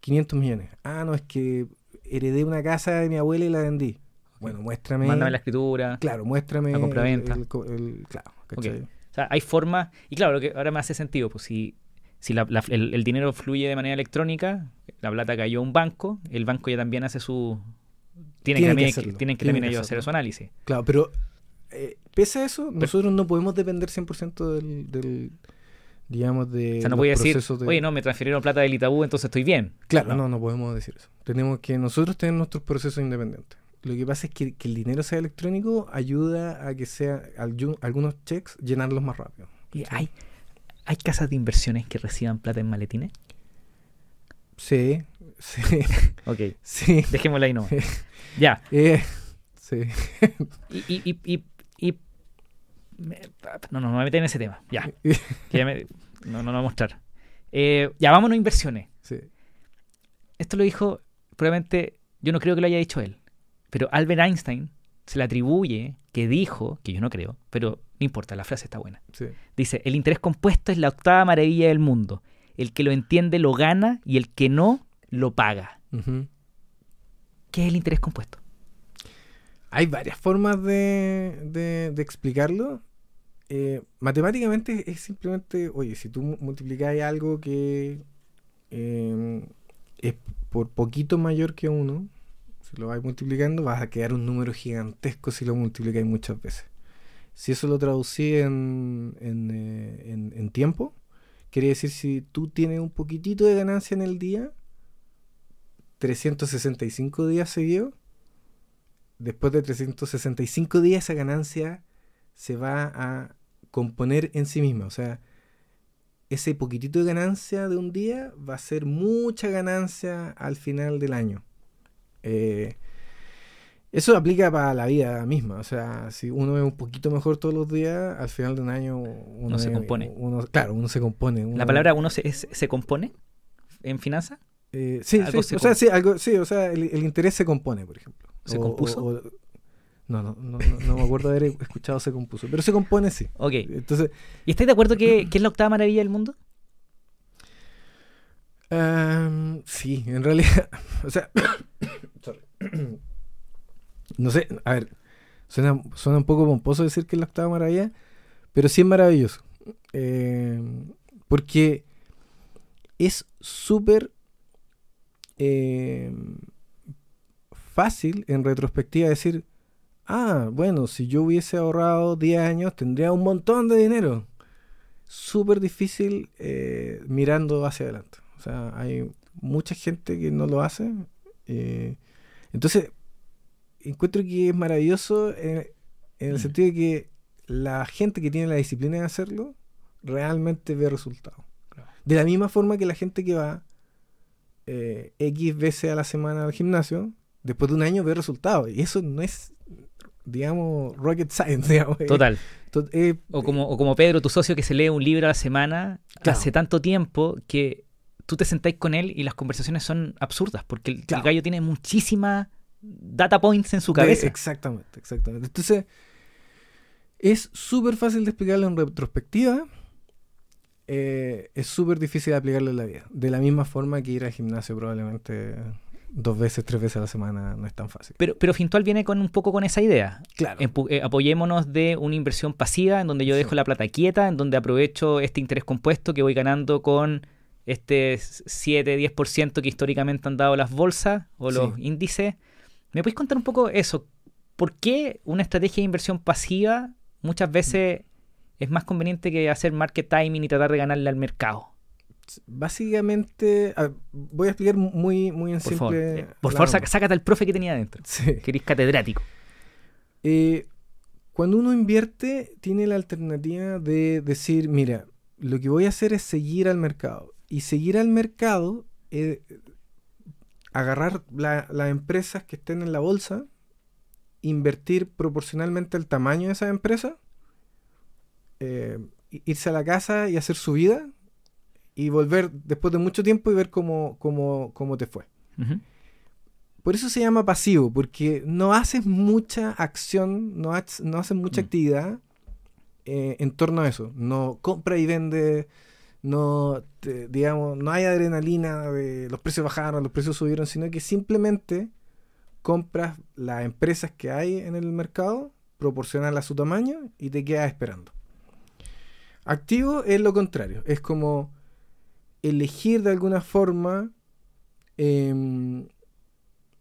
500 millones? Ah, no, es que heredé una casa de mi abuela y la vendí. Bueno, muéstrame. Mándame la escritura. Claro, muéstrame. La compraventa. El, claro, O sea, hay formas. Y claro, lo que ahora me hace sentido, pues si, si el, dinero fluye de manera electrónica, la plata cayó a un banco, el banco ya también hace su. Tienen, que, también, tienen que también ellos hacer su análisis. Claro, pero eh, pese a eso, nosotros no podemos depender 100% del, del digamos, de. O sea, no voy a decir, oye, no, me transfirieron plata del Itaú, entonces estoy bien. Claro, no, no podemos decir eso. Tenemos que nosotros tener nuestros procesos independientes. Lo que pasa es que, el dinero sea electrónico ayuda a que sea algunos checks llenarlos más rápido. ¿Y hay, hay casas de inversiones que reciban plata en maletines? Sí, sí. ok. Sí. Dejémosla ahí no. ya. Eh, sí. y, y, y, y no, no, no me meter en ese tema. Ya. ya me, no, no, no voy a mostrar. Eh, ya, vámonos a inversiones. Sí. Esto lo dijo, probablemente, yo no creo que lo haya dicho él. Pero Albert Einstein se le atribuye que dijo, que yo no creo, pero no importa, la frase está buena. Dice, el interés compuesto es la octava maravilla del mundo. El que lo entiende lo gana y el que no lo paga. ¿Qué es el interés compuesto? Hay varias formas de, explicarlo. Eh, matemáticamente es simplemente, oye, si tú multiplicas algo que eh, es por poquito mayor que uno, si lo vais multiplicando, vas a quedar un número gigantesco si lo multiplicáis muchas veces. Si eso lo traducí en, en, eh, tiempo, quiere decir si tú tienes un poquitito de ganancia en el día, 365 días seguidos, después de 365 días esa ganancia se va a componer en sí misma. O sea, ese poquitito de ganancia de un día va a ser mucha ganancia al final del año. Eh, eso aplica para la vida misma. O sea, si uno es un poquito mejor todos los días, al final de un año uno se compone. Uno, claro, uno se compone. ¿La palabra uno se, se compone en finanzas? Eh, sí, sí, o sea, sí, algo, sí, o sea, el, interés se compone, por ejemplo. ¿Se compuso? No, no, no, no, no me acuerdo haber escuchado se compuso. Pero se compone sí. Ok. Entonces, ¿Y estáis de acuerdo que, que es la octava maravilla del mundo? Em, sí, en realidad, o sea. no sé, a ver, suena, suena un poco pomposo decir que es la octava maravilla, pero sí es maravilloso. Em, porque es súper em, fácil en retrospectiva decir, ah, bueno, si yo hubiese ahorrado 10 años tendría un montón de dinero. Súper difícil eh, mirando hacia adelante. O sea, hay mucha gente que no lo hace. eh, entonces, encuentro que es maravilloso en, en el Mm. sentido de que la gente que tiene la disciplina de hacerlo realmente ve resultados. Claro. De la misma forma que la gente que va eh, X veces a la semana al gimnasio, después de un año ve resultados. Y eso no es, digamos, rocket science, digamos. Total. to- es- O como, o como Pedro, tu socio, que se lee un libro a la semana Claro. hace tanto tiempo que tú te sentáis con él y las conversaciones son absurdas, porque el, gallo tiene muchísimas data points en su de- cabeza. exactamente, exactamente. Entonces, es súper fácil de explicarlo en retrospectiva. eh, es súper difícil de aplicarlo en la vida. De la misma forma que ir al gimnasio probablemente dos veces, tres veces a la semana no es tan fácil. Pero, pero Fintual viene con un poco con esa idea. Claro. Eh, apoyémonos de una inversión pasiva en donde yo Sí. dejo la plata quieta, en donde aprovecho este interés compuesto que voy ganando con este 7-10% que históricamente han dado las bolsas o los Sí. índices. ¿Me puedes contar un poco eso? ¿Por qué una estrategia de inversión pasiva muchas veces es más conveniente que hacer market timing y tratar de ganarle al mercado? Básicamente, a ver, voy a explicar muy, muy en Por favor, simple. Eh, por favor, saca- sácate al profe que tenía adentro, Sí. que eres catedrático. Eh, cuando uno invierte, tiene la alternativa de decir, mira, lo que voy a hacer es seguir al mercado. Y seguir al mercado, eh, agarrar la- las empresas que estén en la bolsa, invertir proporcionalmente al tamaño de esa empresa, eh, irse a la casa y hacer su vida, y volver después de mucho tiempo y ver cómo, cómo, cómo te fue. Por eso se llama pasivo, porque no haces mucha acción, no, haces- no haces mucha Mm. actividad eh, en torno a eso. No compra y vende, no, te- digamos, no hay adrenalina de los precios bajaron, los precios subieron, sino que simplemente compras las empresas que hay en el mercado, proporcional a su tamaño y te quedas esperando. Activo es lo contrario, es como elegir de alguna forma em,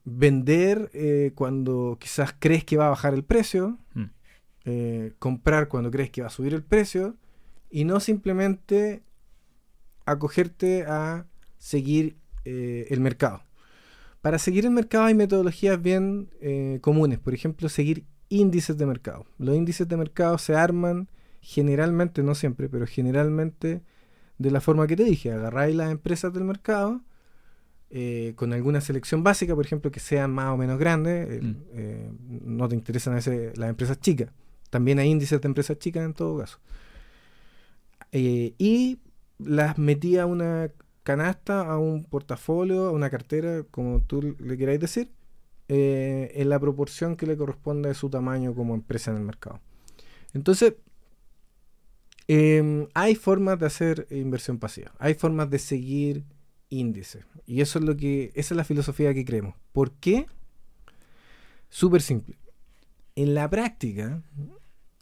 vender eh, cuando quizás crees que va a bajar el precio, Mm. eh, comprar cuando crees que va a subir el precio y no simplemente acogerte a seguir eh, el mercado. Para seguir el mercado hay metodologías bien eh, comunes, por ejemplo, seguir índices de mercado. Los índices de mercado se arman generalmente, no siempre, pero generalmente de la forma que te dije, agarráis las empresas del mercado eh, con alguna selección básica, por ejemplo, que sean más o menos grandes, Mm. eh, no te interesan a veces las empresas chicas. También hay índices de empresas chicas en todo caso. Eh, y las metí a una canasta, a un portafolio, a una cartera, como tú le queráis decir, eh, en la proporción que le corresponde a su tamaño como empresa en el mercado. Entonces, em, hay formas de hacer inversión pasiva, hay formas de seguir índices. Y eso es lo que, esa es la filosofía que creemos. ¿Por qué? Súper simple. En la práctica,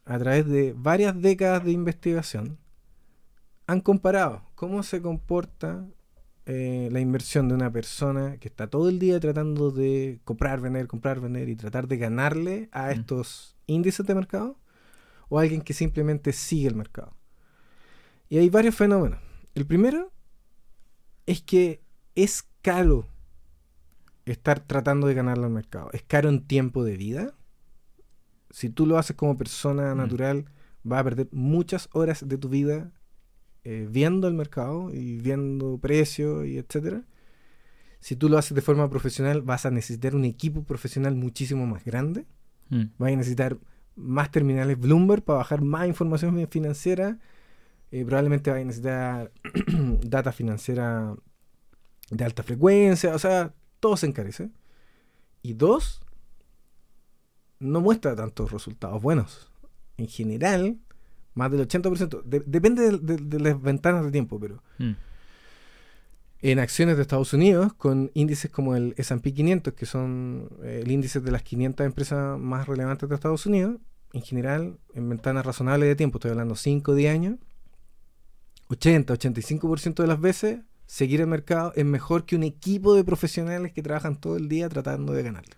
a través de varias décadas de investigación, han comparado cómo se comporta eh, la inversión de una persona que está todo el día tratando de comprar, vender, comprar, vender y tratar de ganarle a Mm. estos índices de mercado o alguien que simplemente sigue el mercado. Y hay varios fenómenos. El primero es que es caro estar tratando de ganarle al mercado. Es caro en tiempo de vida. Si tú lo haces como persona Mm. natural, vas a perder muchas horas de tu vida eh, viendo el mercado y viendo precios y etcétera. Si tú lo haces de forma profesional, vas a necesitar un equipo profesional muchísimo más grande. Mm. Vas a necesitar más terminales Bloomberg para bajar más información financiera. Eh, probablemente vas a necesitar data financiera de alta frecuencia. O sea, todo se encarece. Y dos, no muestra tantos resultados buenos. En general, más del 80%, de- depende de, de- de las ventanas de tiempo, pero Mm. en acciones de Estados Unidos, con índices como el S&P 500, que son eh, el índice de las 500 empresas más relevantes de Estados Unidos, en general, en ventanas razonables de tiempo, estoy hablando 5 o 10 años, 80-85% de las veces, seguir el mercado es mejor que un equipo de profesionales que trabajan todo el día tratando de ganarle.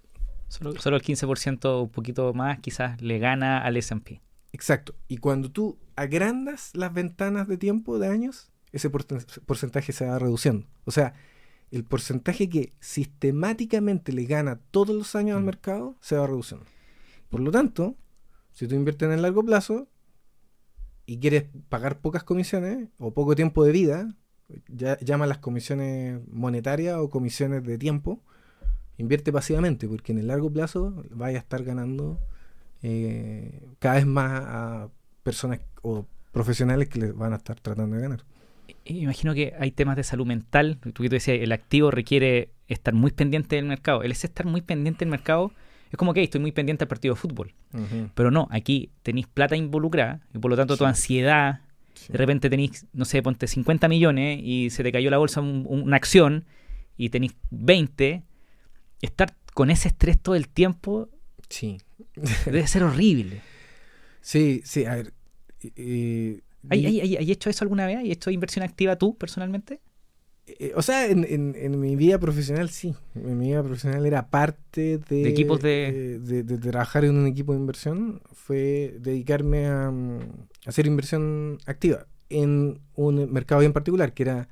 Solo, solo el 15%, un poquito más, quizás le gana al SP. Exacto. Y cuando tú agrandas las ventanas de tiempo de años, ese porcentaje se va reduciendo. O sea, el porcentaje que sistemáticamente le gana todos los años al Mm. mercado se va reduciendo. Por lo tanto, si tú inviertes en el largo plazo y quieres pagar pocas comisiones o poco tiempo de vida, ya llaman las comisiones monetarias o comisiones de tiempo, invierte pasivamente, porque en el largo plazo vaya a estar ganando eh, cada vez más a personas o profesionales que les van a estar tratando de ganar. Imagino que hay temas de salud mental. Tú que tú decías, el activo requiere estar muy pendiente del mercado. El ese estar muy pendiente del mercado es como que estoy muy pendiente del partido de fútbol. Pero no, aquí tenéis plata involucrada y por lo tanto tu ansiedad, Sí. de repente tenéis, no sé, ponte 50 millones y se te cayó la bolsa un- un- una acción y tenéis 20. Estar con ese estrés todo el tiempo Sí. debe ser horrible. Sí, sí, a ver. eh, ¿Hay, hay, hay- hay hecho eso alguna vez? ¿Hay hecho inversión activa tú personalmente? eh, o sea, en, en- en mi vida profesional sí. En mi vida profesional era parte de, De equipos de- eh, de, de trabajar en un equipo de inversión. Fue dedicarme a, mm, hacer inversión activa en un mercado bien particular, que era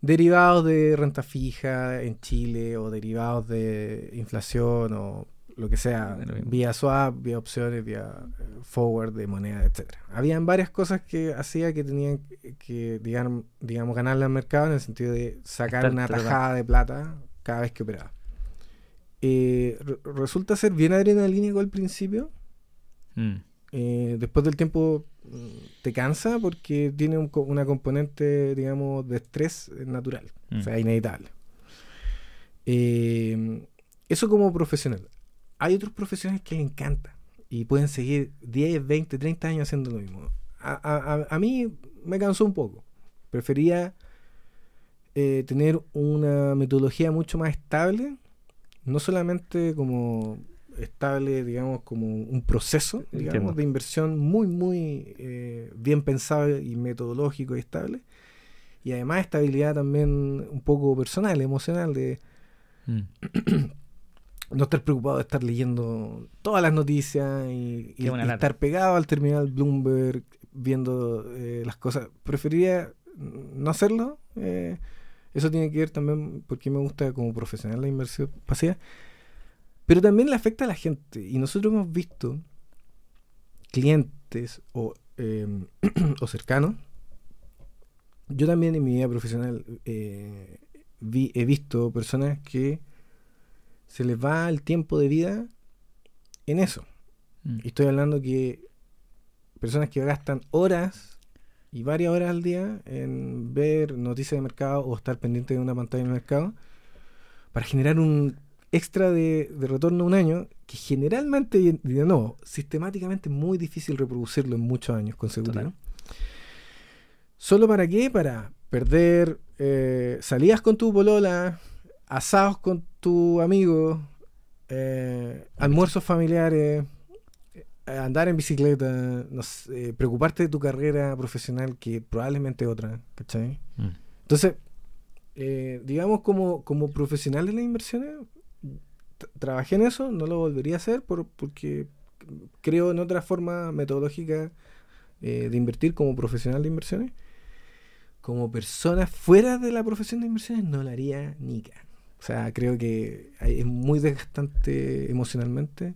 derivados de renta fija en Chile o derivados de inflación o lo que sea, vía swap, vía opciones, vía eh, forward de moneda, etcétera. Habían varias cosas que hacía que tenían que, digamos, digamos ganarle al mercado en el sentido de sacar Estar una tratando. tajada de plata cada vez que operaba. Eh, re- resulta ser bien adrenalínico al principio, Mm. eh, después del tiempo mm, te cansa porque tiene un una componente, digamos, de estrés natural, Mm. o sea, inevitable. Eh, eso como profesional. Hay otros profesionales que le encanta y pueden seguir 10, 20, 30 años haciendo lo mismo. A, a- a- mí me cansó un poco. Prefería eh, tener una metodología mucho más estable, no solamente como estable, digamos, como un proceso, digamos, Entiendo. de inversión muy, muy eh, bien pensado y metodológico y estable. Y además estabilidad también un poco personal, emocional, de Mm. no estar preocupado de estar leyendo todas las noticias y, estar pegado al terminal Bloomberg viendo eh, las cosas. Preferiría no hacerlo. eh, eso tiene que ver también porque me gusta como profesional la inversión pasiva. Pero también le afecta a la gente. Y nosotros hemos visto clientes o, eh, o cercanos. Yo también en mi vida profesional eh, vi- he visto personas que se les va el tiempo de vida en eso. Mm. Y estoy hablando que personas que gastan horas y varias horas al día en ver noticias de mercado o estar pendiente de una pantalla de mercado para generar un extra de, de retorno un año que generalmente, nuevo, sistemáticamente es muy difícil reproducirlo en muchos años consecutivos. ¿Solo para qué? Para perder eh, salidas con tu polola, asados con tu amigo, eh, almuerzos familiares, eh, andar en bicicleta, no sé, eh, preocuparte de tu carrera profesional, que probablemente es otra, ¿cachai? Mm. Entonces, eh, digamos, como, como profesional en las inversiones, trabajé en eso, no lo volvería a hacer por, porque creo en otra forma metodológica eh, de invertir como profesional de inversiones. Como persona fuera de la profesión de inversiones no la haría nica. O sea, creo que es muy desgastante emocionalmente.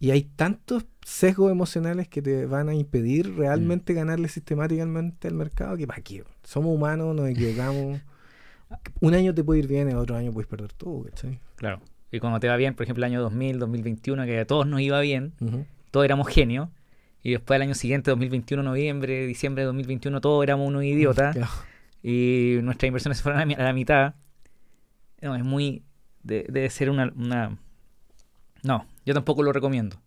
Y hay tantos sesgos emocionales que te van a impedir realmente ganarle sistemáticamente al mercado que para qué. Somos humanos, nos equivocamos. Un año te puede ir bien, el otro año puedes perder todo, ¿cachai? Claro. Y cuando te va bien, por ejemplo, el año 2000, 2021, que a todos nos iba bien, todos éramos genios. Y después el año siguiente, 2021, noviembre, diciembre de 2021, todos éramos unos idiotas. Claro. y nuestras inversiones se fueron a la mitad. No, es muy. de- debe ser una, una, No, yo tampoco lo recomiendo.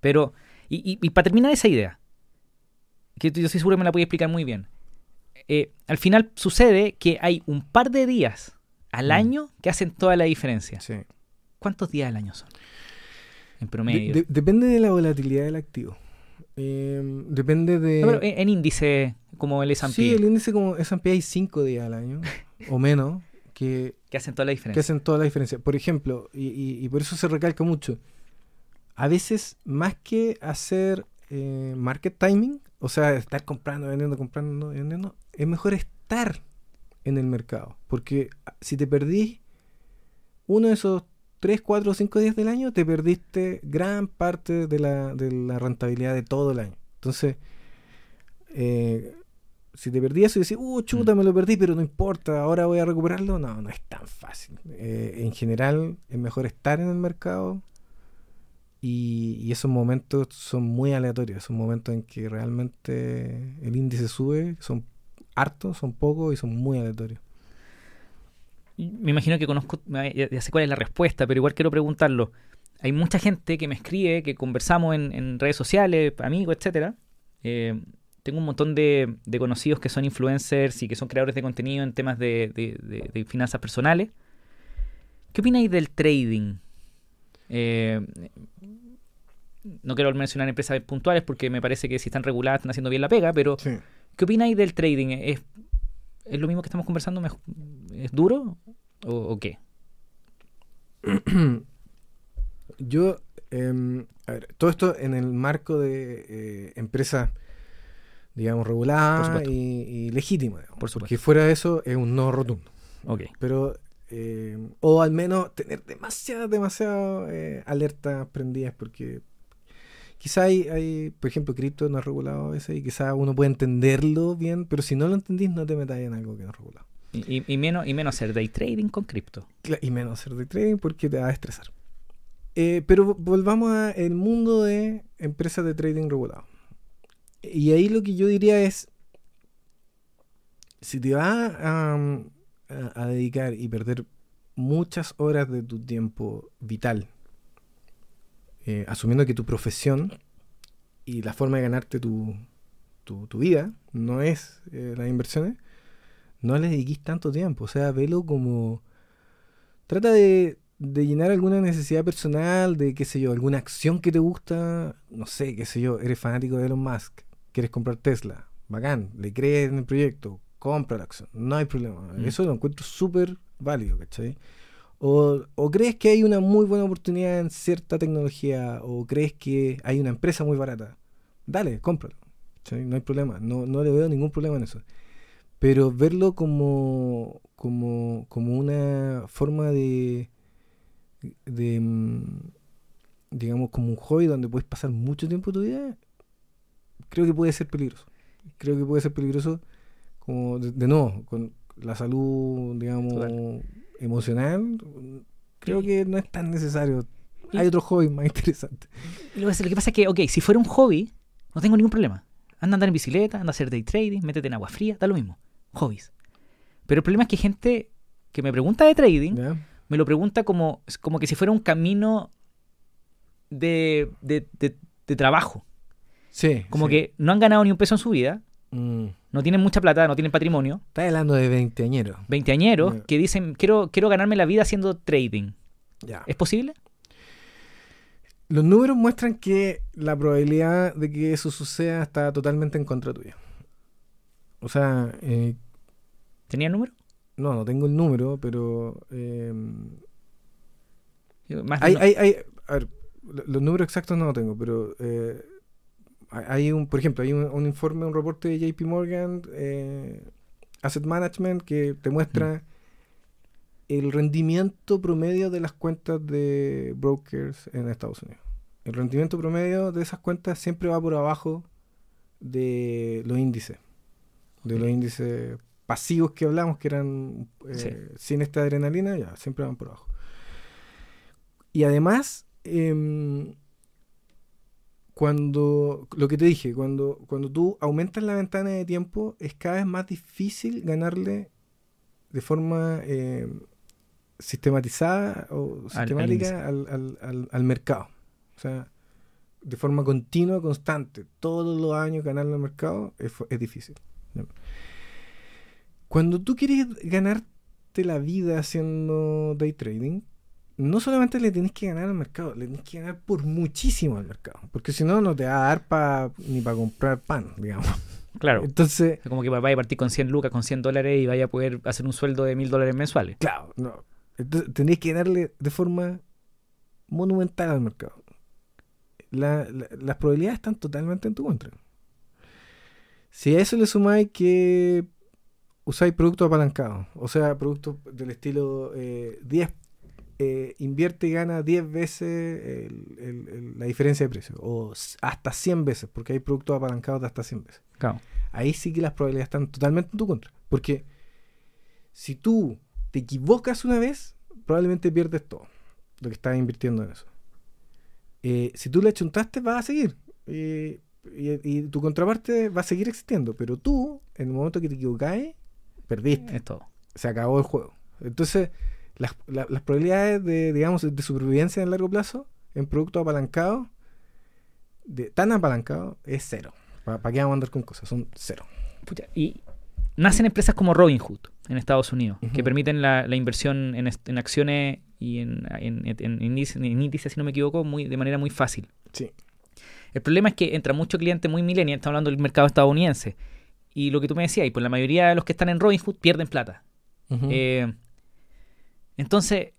Pero, y, y, para terminar esa idea, que yo estoy seguro que me la voy a explicar muy bien. Eh, al final sucede que hay un par de días al mm. año que hacen toda la diferencia. Sí. ¿Cuántos días al año son? En promedio. depende de la volatilidad del activo. Em, depende de. en, índice como el S&P. Sí, el índice como S&P hay cinco días al año o menos que, que hacen toda la diferencia. Que hacen toda la diferencia. Por ejemplo, y, por eso se recalca mucho, a veces más que hacer eh, market timing, o sea, estar comprando, vendiendo, comprando, vendiendo, es mejor estar en el mercado. Porque si te perdís uno de esos 3, 4 o 5 días del año, te perdiste gran parte de la, de la rentabilidad de todo el año. Entonces, eh, si te perdí eso y decís, uh, chuta, mm. me lo perdí, pero no importa, ahora voy a recuperarlo, no, no es tan fácil. Eh, en general, es mejor estar en el mercado y, esos momentos son muy aleatorios, son momentos en que realmente el índice sube, son hartos, son pocos y son muy aleatorios. Me imagino que conozco, ya, sé cuál es la respuesta, pero igual quiero preguntarlo. Hay mucha gente que me escribe, que conversamos en, redes sociales, amigos, etcétera. Eh, tengo un montón de, conocidos que son influencers y que son creadores de contenido en temas de, finanzas personales. ¿Qué opináis del trading? Eh, no quiero mencionar empresas puntuales porque me parece que si están reguladas están haciendo bien la pega, pero ¿qué opináis del trading? ¿Es, ¿Es, lo mismo que estamos conversando? ¿Es duro o, qué? Yo, em, a ver, todo esto en el marco de eh, empresas digamos, regulada y, legítima. Por Porque fuera de eso es un no rotundo. Okay. Pero, eh, o al menos tener demasiadas, demasiadas eh, alertas prendidas porque quizá hay, hay, por ejemplo, cripto no es regulado a veces y quizá uno puede entenderlo bien, pero si no lo entendís no te metas en algo que no es regulado. Y, menos, y menos hacer day trading con cripto. Y menos hacer day trading porque te va a estresar. Eh, pero volvamos al mundo de empresas de trading regulado. Y ahí lo que yo diría es, si te vas a, dedicar y perder muchas horas de tu tiempo vital, eh, asumiendo que tu profesión y la forma de ganarte tu, tu, vida no es eh, las inversiones, no le dediquís tanto tiempo. O sea, velo como... Trata de llenar alguna necesidad personal, de qué sé yo, alguna acción que te gusta, no sé, qué sé yo, eres fanático de Elon Musk, quieres comprar Tesla, bacán, le crees en el proyecto, compra la acción, no hay problema. Mm. Eso lo encuentro súper válido, ¿cachai? O, o, crees que hay una muy buena oportunidad en cierta tecnología, o crees que hay una empresa muy barata, dale, cómpralo. No hay problema, no, no le veo ningún problema en eso. Pero verlo como, como, como una forma de, de, mm, digamos, como un hobby donde puedes pasar mucho tiempo de tu vida, creo que puede ser peligroso. Creo que puede ser peligroso, como de, nuevo, con la salud, digamos, emocional. Creo que no es tan necesario. Hay otros hobbies más interesantes. Lo que pasa es que, ok, si fuera un hobby, no tengo ningún problema. Anda a andar en bicicleta, anda a hacer day trading, métete en agua fría, da lo mismo. Hobbies. Pero el problema es que gente que me pregunta de trading, me lo pregunta como, como que si fuera un camino de, de, de trabajo. Sí. Como que no han ganado ni un peso en su vida. Mm. No tienen mucha plata, no tienen patrimonio. Estás hablando de veinteañeros. Veinteañeros que dicen, quiero, quiero ganarme la vida haciendo trading. Ya. ¿Es posible? Los números muestran que la probabilidad de que eso suceda está totalmente en contra tuya. O sea... Eh, ¿Tenía el número? No, no tengo el número, pero... Eh, hay, hay, hay, a ver, los números exactos no los tengo, pero... Eh, hay un, por ejemplo, hay un, informe, un reporte de JP Morgan, eh, Asset Management, que te muestra el rendimiento promedio de las cuentas de brokers en Estados Unidos. El rendimiento promedio de esas cuentas siempre va por abajo de los índices, de los índices pasivos que hablamos, que eran eh, sin esta adrenalina, ya, siempre van por abajo. Y además, eh, cuando, lo que te dije, cuando, cuando tú aumentas la ventana de tiempo, es cada vez más difícil ganarle de forma eh, sistematizada o sistemática al, al- al- al mercado. O sea, de forma continua, constante, todos los años ganarle al mercado es, es difícil. Cuando tú quieres ganarte la vida haciendo day trading, no solamente le tienes que ganar al mercado, le tienes que ganar por muchísimo al mercado. Porque si no, no te va a dar pa- ni para comprar pan, digamos. Claro. Entonces, Como que vaya a partir con 100 lucas, con 100 dólares y vaya a poder hacer un sueldo de 1000 dólares mensuales. Claro, no. Entonces tenéis que darle de forma monumental al mercado. La- la- las probabilidades están totalmente en tu contra. Si a eso le sumáis que usáis productos apalancados, o sea, productos del estilo eh, 10, eh, invierte y gana 10 veces el- el- el- la diferencia de precio, o hasta 100 veces, porque hay productos apalancados de hasta 100 veces Claro. ahí sí que las probabilidades están totalmente en tu contra. Porque si tú te equivocas una vez, probablemente pierdes todo lo que estás invirtiendo en eso. Eh, si tú le achuntaste, vas a seguir. Eh, y, y tu contraparte va a seguir existiendo. Pero tú, en el momento que te equivocáis, perdiste. Es todo. Se acabó el juego. Entonces, las, la- las probabilidades de, digamos, de supervivencia en largo plazo en productos apalancados, de, tan apalancados, es cero. ¿Para qué vamos a andar con cosas? Son cero. Pucha, Y nacen empresas como Robinhood en Estados Unidos, que permiten la, la inversión en, en acciones y en, en, en índices, si no me equivoco, muy, de manera muy fácil. Sí. El problema es que entra mucho cliente muy millennial, estamos hablando del mercado estadounidense. Y lo que tú me decías, y pues la mayoría de los que están en Robinhood pierden plata. Eh, entonces,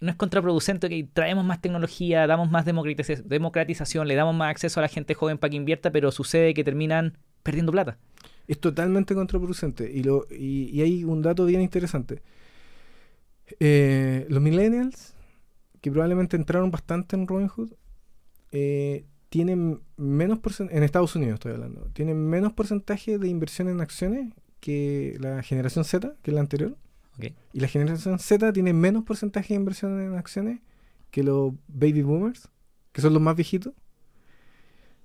no es contraproducente que traemos más tecnología, damos más democratiza- democratización, le damos más acceso a la gente joven para que invierta, pero sucede que terminan perdiendo plata. Es totalmente contraproducente. Y, lo, y, y hay un dato bien interesante. Eh, los millennials, que probablemente entraron bastante en Robinhood, eh, tienen menos en Estados Unidos estoy hablando, tienen menos porcentaje de inversión en acciones que la generación Z, que es la anterior. Y la generación Z tiene menos porcentaje de inversión en acciones que los baby boomers, que son los más viejitos.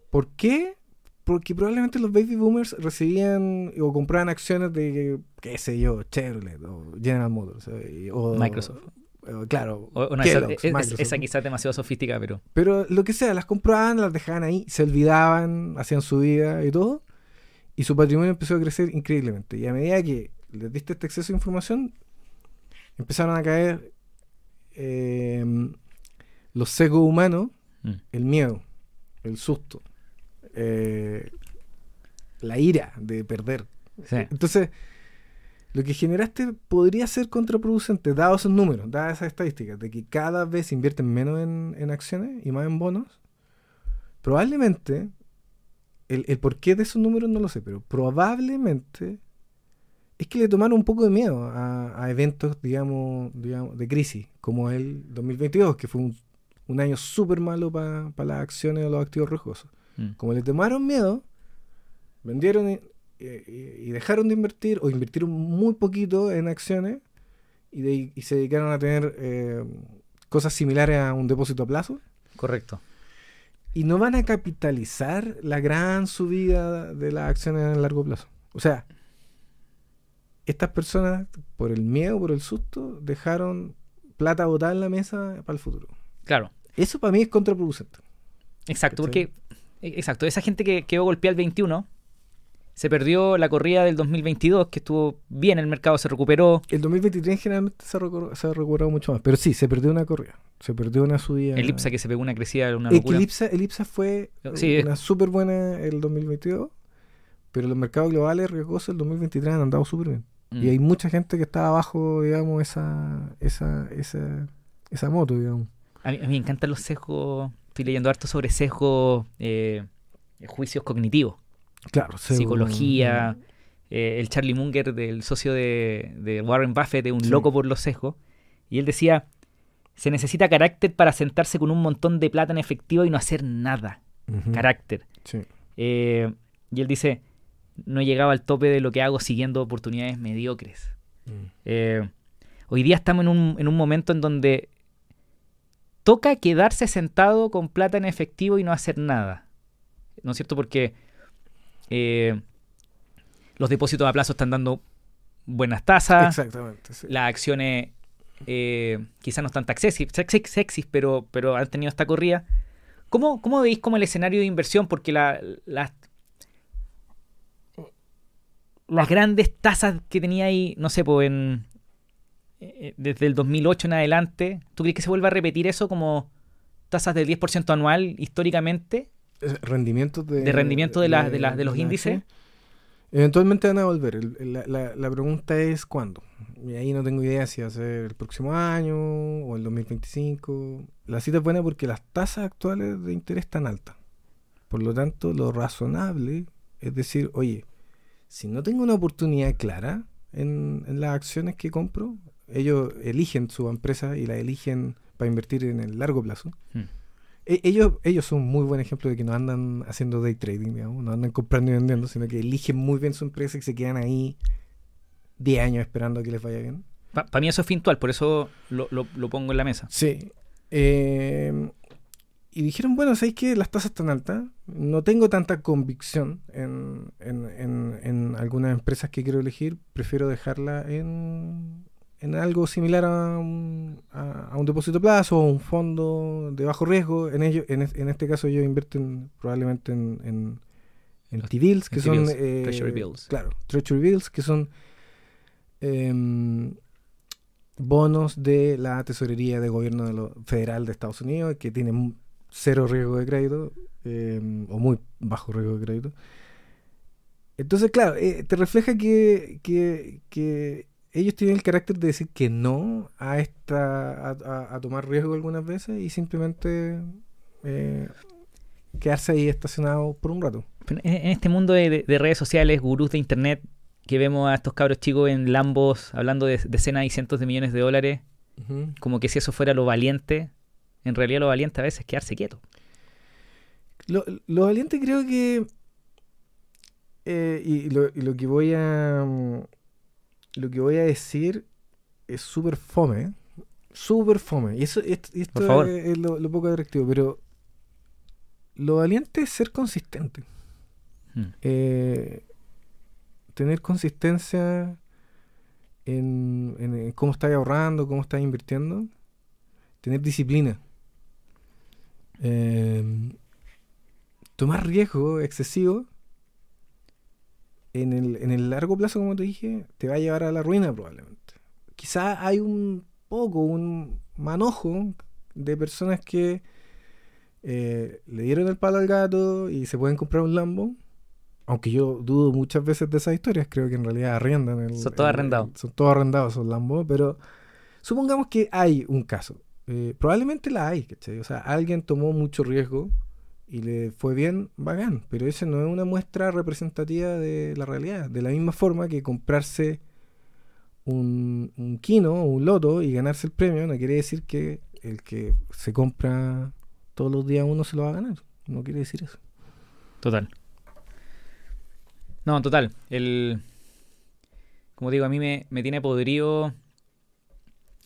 ¿Por qué? Porque probablemente los baby boomers recibían o compraban acciones de, qué sé yo, Chevrolet o General Motors. eh, O, Microsoft. o- claro. O- no, esa, Kellogg's, es- es- Microsoft. esa quizás es demasiado sofisticada, pero Pero lo que sea, las compraban, las dejaban ahí, se olvidaban, hacían su vida y todo. Y su patrimonio empezó a crecer increíblemente. Y a medida que les diste este exceso de información, empezaron a caer eh, los sesgos humanos, mm, el miedo, el susto, eh, la ira de perder. sí. Entonces, lo que generaste podría ser contraproducente, dados esos números, dadas esas estadísticas, de que cada vez invierten menos en, en acciones y más en bonos. Probablemente, el, el porqué de esos números no lo sé, pero probablemente es que le tomaron un poco de miedo a, a eventos, digamos, digamos, de crisis, como el 2022, que fue un, un año súper malo para las acciones o los activos riesgosos. Mm. Como le tomaron miedo, vendieron y, y- y dejaron de invertir o invirtieron muy poquito en acciones y, de- y se dedicaron a tener eh, cosas similares a un depósito a plazo Correcto. y no van a capitalizar la gran subida de las acciones en el largo plazo. O sea, estas personas, por el miedo, por el susto, dejaron plata botada en la mesa para el futuro. Claro. Eso para mí es contraproducente. Exacto, ¿Cachai? porque e- exacto, esa gente que quedó golpeada el 21 se perdió la corrida del 2022, que estuvo bien, el mercado se recuperó. El 2023 generalmente se ha, se ha recuperado mucho más. Pero sí, se perdió una corrida. Se perdió una subida. El IPSA que se pegó una crecida, una locura. Elipsa, el Elipsa fue Sí, una súper buena el 2022. Pero los mercados globales riesgosos el 2023 han andado súper bien. Mm. Y hay mucha gente que está abajo, digamos, esa, esa, esa, esa moto, digamos. A mí, a mí me encantan los sesgos. Estoy leyendo harto sobre sesgos, eh, juicios cognitivos, Claro, psicología. eh, el Charlie Munger, del socio de, de Warren Buffett, es un Sí. loco por los sesgos. Y él decía: se necesita carácter para sentarse con un montón de plata en efectivo y no hacer nada. Carácter. sí. Eh, y él dice: no he llegado al tope de lo que hago siguiendo oportunidades mediocres. Mm. Eh, hoy día estamos en un, en un momento en donde toca quedarse sentado con plata en efectivo y no hacer nada. ¿No es cierto? Porque eh, los depósitos a plazo están dando buenas tasas, Exactamente. sí. las acciones eh, quizás no están tan sexy, sexy, pero, pero han tenido esta corrida. ¿Cómo, cómo veis como el escenario de inversión? Porque la, las las grandes tasas que tenía ahí, no sé, pues en, eh, desde el 2008 en adelante, ¿tú crees que se vuelva a repetir eso como tasas del 10% anual históricamente? Rendimientos de, de rendimiento de, la, de, la, de los índices. Eventualmente van a volver. La, la, la, pregunta es cuándo. Y ahí no tengo idea si va a ser el próximo año o el 2025. La cita es buena porque las tasas actuales de interés están altas. Por lo tanto, lo razonable es decir, oye, si no tengo una oportunidad clara en, las acciones que compro, ellos eligen su empresa y la eligen para invertir en el largo plazo. Hmm. E, ellos, ellos son un muy buen ejemplo de que no andan haciendo day trading, digamos, no andan comprando y vendiendo, sino que eligen muy bien su empresa y se quedan ahí 10 años esperando a que les vaya bien. Para mí eso es fintual, por eso lo, lo, pongo en la mesa. Sí. Eh, y dijeron, bueno, ¿sabéis que las tasas están altas? No tengo tanta convicción en, en, algunas empresas que quiero elegir. Prefiero dejarla en, en algo similar a un, a, un depósito plazo o un fondo de bajo riesgo. En, ello, en, en este caso yo invierto probablemente en, en, T-Bills, que son... Eh, treasury Bills. Claro, Treasury Bills, que son... Em, bonos de la tesorería de gobierno de lo, federal de Estados Unidos que tienen cero riesgo de crédito em, o muy bajo riesgo de crédito. Entonces, claro, eh, te refleja que, que, ellos tienen el carácter de decir que no a esta a, tomar riesgo algunas veces y simplemente eh, quedarse ahí estacionado por un rato. En este mundo de, redes sociales, gurús de internet, que vemos a estos cabros chicos en Lambos hablando de decenas y cientos de millones de dólares, como que si eso fuera lo valiente, en realidad lo valiente a veces es quedarse quieto. Lo, valiente creo que... Eh, y, lo, que voy a... Lo que voy a decir es súper fome. Súper fome. Y, eso, esto, es, lo, poco atractivo. Pero lo valiente es ser consistente. Hmm. Eh, tener consistencia en, en, cómo estás ahorrando, cómo estás invirtiendo. Tener disciplina. Em, tomar riesgo excesivo en el, en el largo plazo, como te dije, te va a llevar a la ruina probablemente. Quizá hay un poco, un manojo de personas que eh, le dieron el palo al gato y se pueden comprar un Lambo. Aunque yo dudo muchas veces de esas historias, creo que en realidad arrendan. El, son todos arrendados. Son todos arrendados esos Lambo, pero supongamos que hay un caso. Eh, probablemente la hay, ¿cachai? O sea, alguien tomó mucho riesgo y le fue bien, bacán, pero esa no es una muestra representativa de la realidad. De la misma forma que comprarse un, un kino o un loto y ganarse el premio no quiere decir que el que se compra todos los días uno se lo va a ganar. No quiere decir eso. Total. No, total. El, como digo, a mí me, me tiene podrido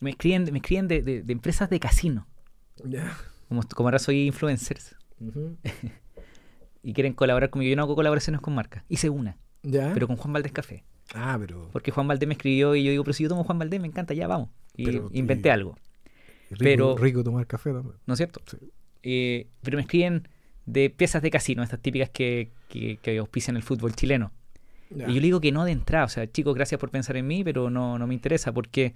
me escriben, me escriben de, de, empresas de casino. Como, como, ahora soy influencers. y quieren colaborar conmigo. Yo no hago colaboraciones con marcas. Hice una. Pero con Juan Valdés Café. Ah, pero. Porque Juan Valdés me escribió y yo digo, pero si yo tomo Juan Valdés, me encanta, ya vamos. Y inventé algo. Rico, pero, rico tomar café también. ¿No es cierto? Eh, pero me escriben de piezas de casino, estas típicas que, que, auspician el fútbol chileno. Y yo le digo que no de entrada. O sea, chicos, gracias por pensar en mí, pero no, no me interesa porque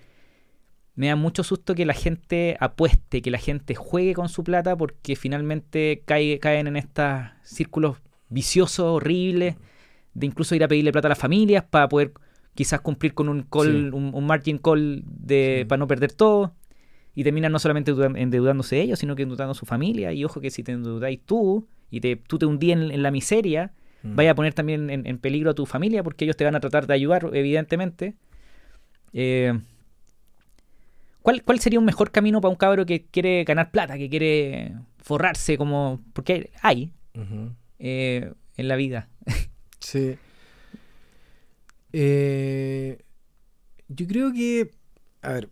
me da mucho susto que la gente apueste, que la gente juegue con su plata porque finalmente caen en estos círculos viciosos, horribles, de incluso ir a pedirle plata a las familias para poder quizás cumplir con un call, un, margin call de, para no perder todo. Y terminan no solamente endeudándose ellos, sino que endeudando a su familia. Y ojo que si te endeudáis tú y te, tú te hundí en, la miseria, mm. vaya a poner también en, en, peligro a tu familia porque ellos te van a tratar de ayudar, evidentemente. Eh, ¿Cuál, ¿Cuál sería un mejor camino para un cabro que quiere ganar plata, que quiere forrarse como... Porque hay eh, en la vida. sí. Eh, yo creo que... A ver,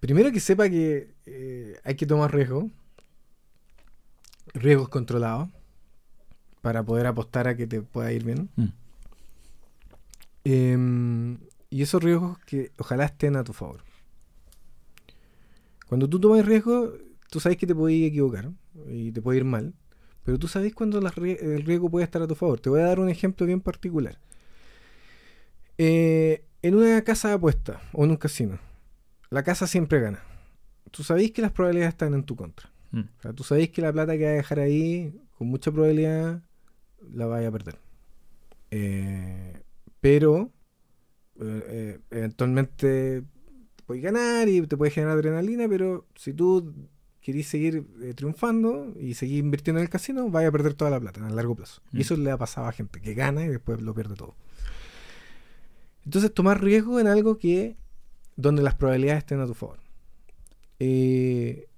primero que sepa que eh, hay que tomar riesgo. Riesgos controlados. Para poder apostar a que te pueda ir bien. Mm. Em, y esos riesgos que ojalá estén a tu favor. Cuando tú tomas riesgo, tú sabes que te puedes equivocar y te puede ir mal, pero tú sabes la rie- el riesgo puede estar a tu favor. Te voy a dar un ejemplo bien particular. Eh, en una casa de apuestas o en un casino, la casa siempre gana. Tú sabéis que las probabilidades están en tu contra. Mm. O sea, tú sabéis que la plata que vas a dejar ahí, con mucha probabilidad, la vais a perder. Eh, pero, eh, eventualmente puedes ganar y te puede generar adrenalina, pero si tú querís seguir eh, triunfando y seguir invirtiendo en el casino, vas a perder toda la plata a largo plazo. Mm. Y eso le ha pasado a gente que gana y después lo pierde todo. Entonces, tomar riesgo en algo que donde las probabilidades estén a tu favor. Eh,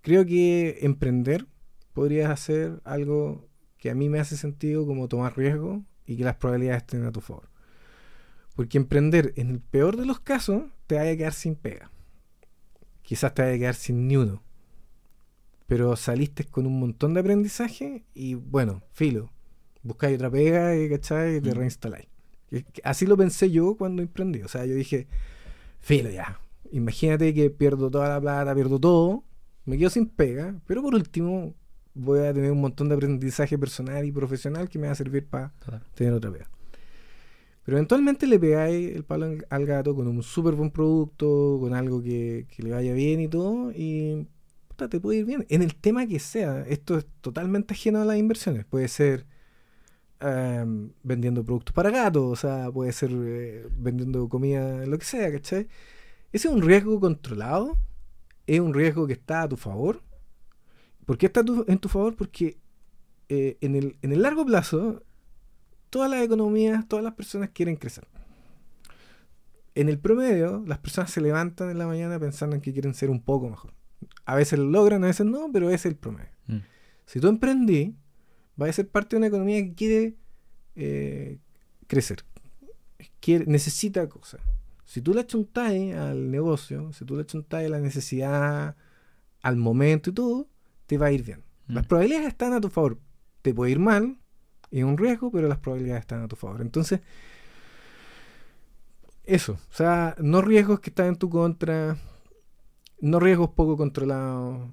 creo que emprender podría hacer algo que a mí me hace sentido como tomar riesgo y que las probabilidades estén a tu favor. Porque emprender, en el peor de los casos, te vaya a quedar sin pega. Quizás te vaya a quedar sin ni uno. Pero saliste con un montón de aprendizaje y bueno, filo. Buscáis otra pega y, ¿cachai? y te Mm. reinstaláis. Así lo pensé yo cuando emprendí. O sea, yo dije, filo ya. Imagínate que pierdo toda la plata, pierdo todo, me quedo sin pega, pero por último voy a tener un montón de aprendizaje personal y profesional que me va a servir para tener otra pega. Pero eventualmente le pegáis el palo al- gato con un súper buen producto, con algo que, que le vaya bien y todo, y te puede ir bien. En el tema que sea, esto es totalmente ajeno a las inversiones. Puede ser em, vendiendo productos para gatos, o sea, puede ser eh, vendiendo comida, lo que sea, ¿cachai? Ese es un riesgo controlado, es un riesgo que está a tu favor. ¿Por qué está en tu favor? Porque eh, en, el, en el largo plazo, todas las economías, todas las personas quieren crecer. En el promedio, las personas se levantan en la mañana pensando en que quieren ser un poco mejor. A veces lo logran, a veces no, pero es el promedio. Mm. Si tú emprendí, vas a ser parte de una economía que quiere eh, crecer. Quiere, necesita cosas. Si tú le achuntas al negocio, si tú le achuntas a la necesidad, al momento y todo, te va a ir bien. Mm. Las probabilidades están a tu favor. Te puede ir mal, es un riesgo, pero las probabilidades están a tu favor. Entonces, eso. O sea, no riesgos que están en tu contra, no riesgos poco controlados,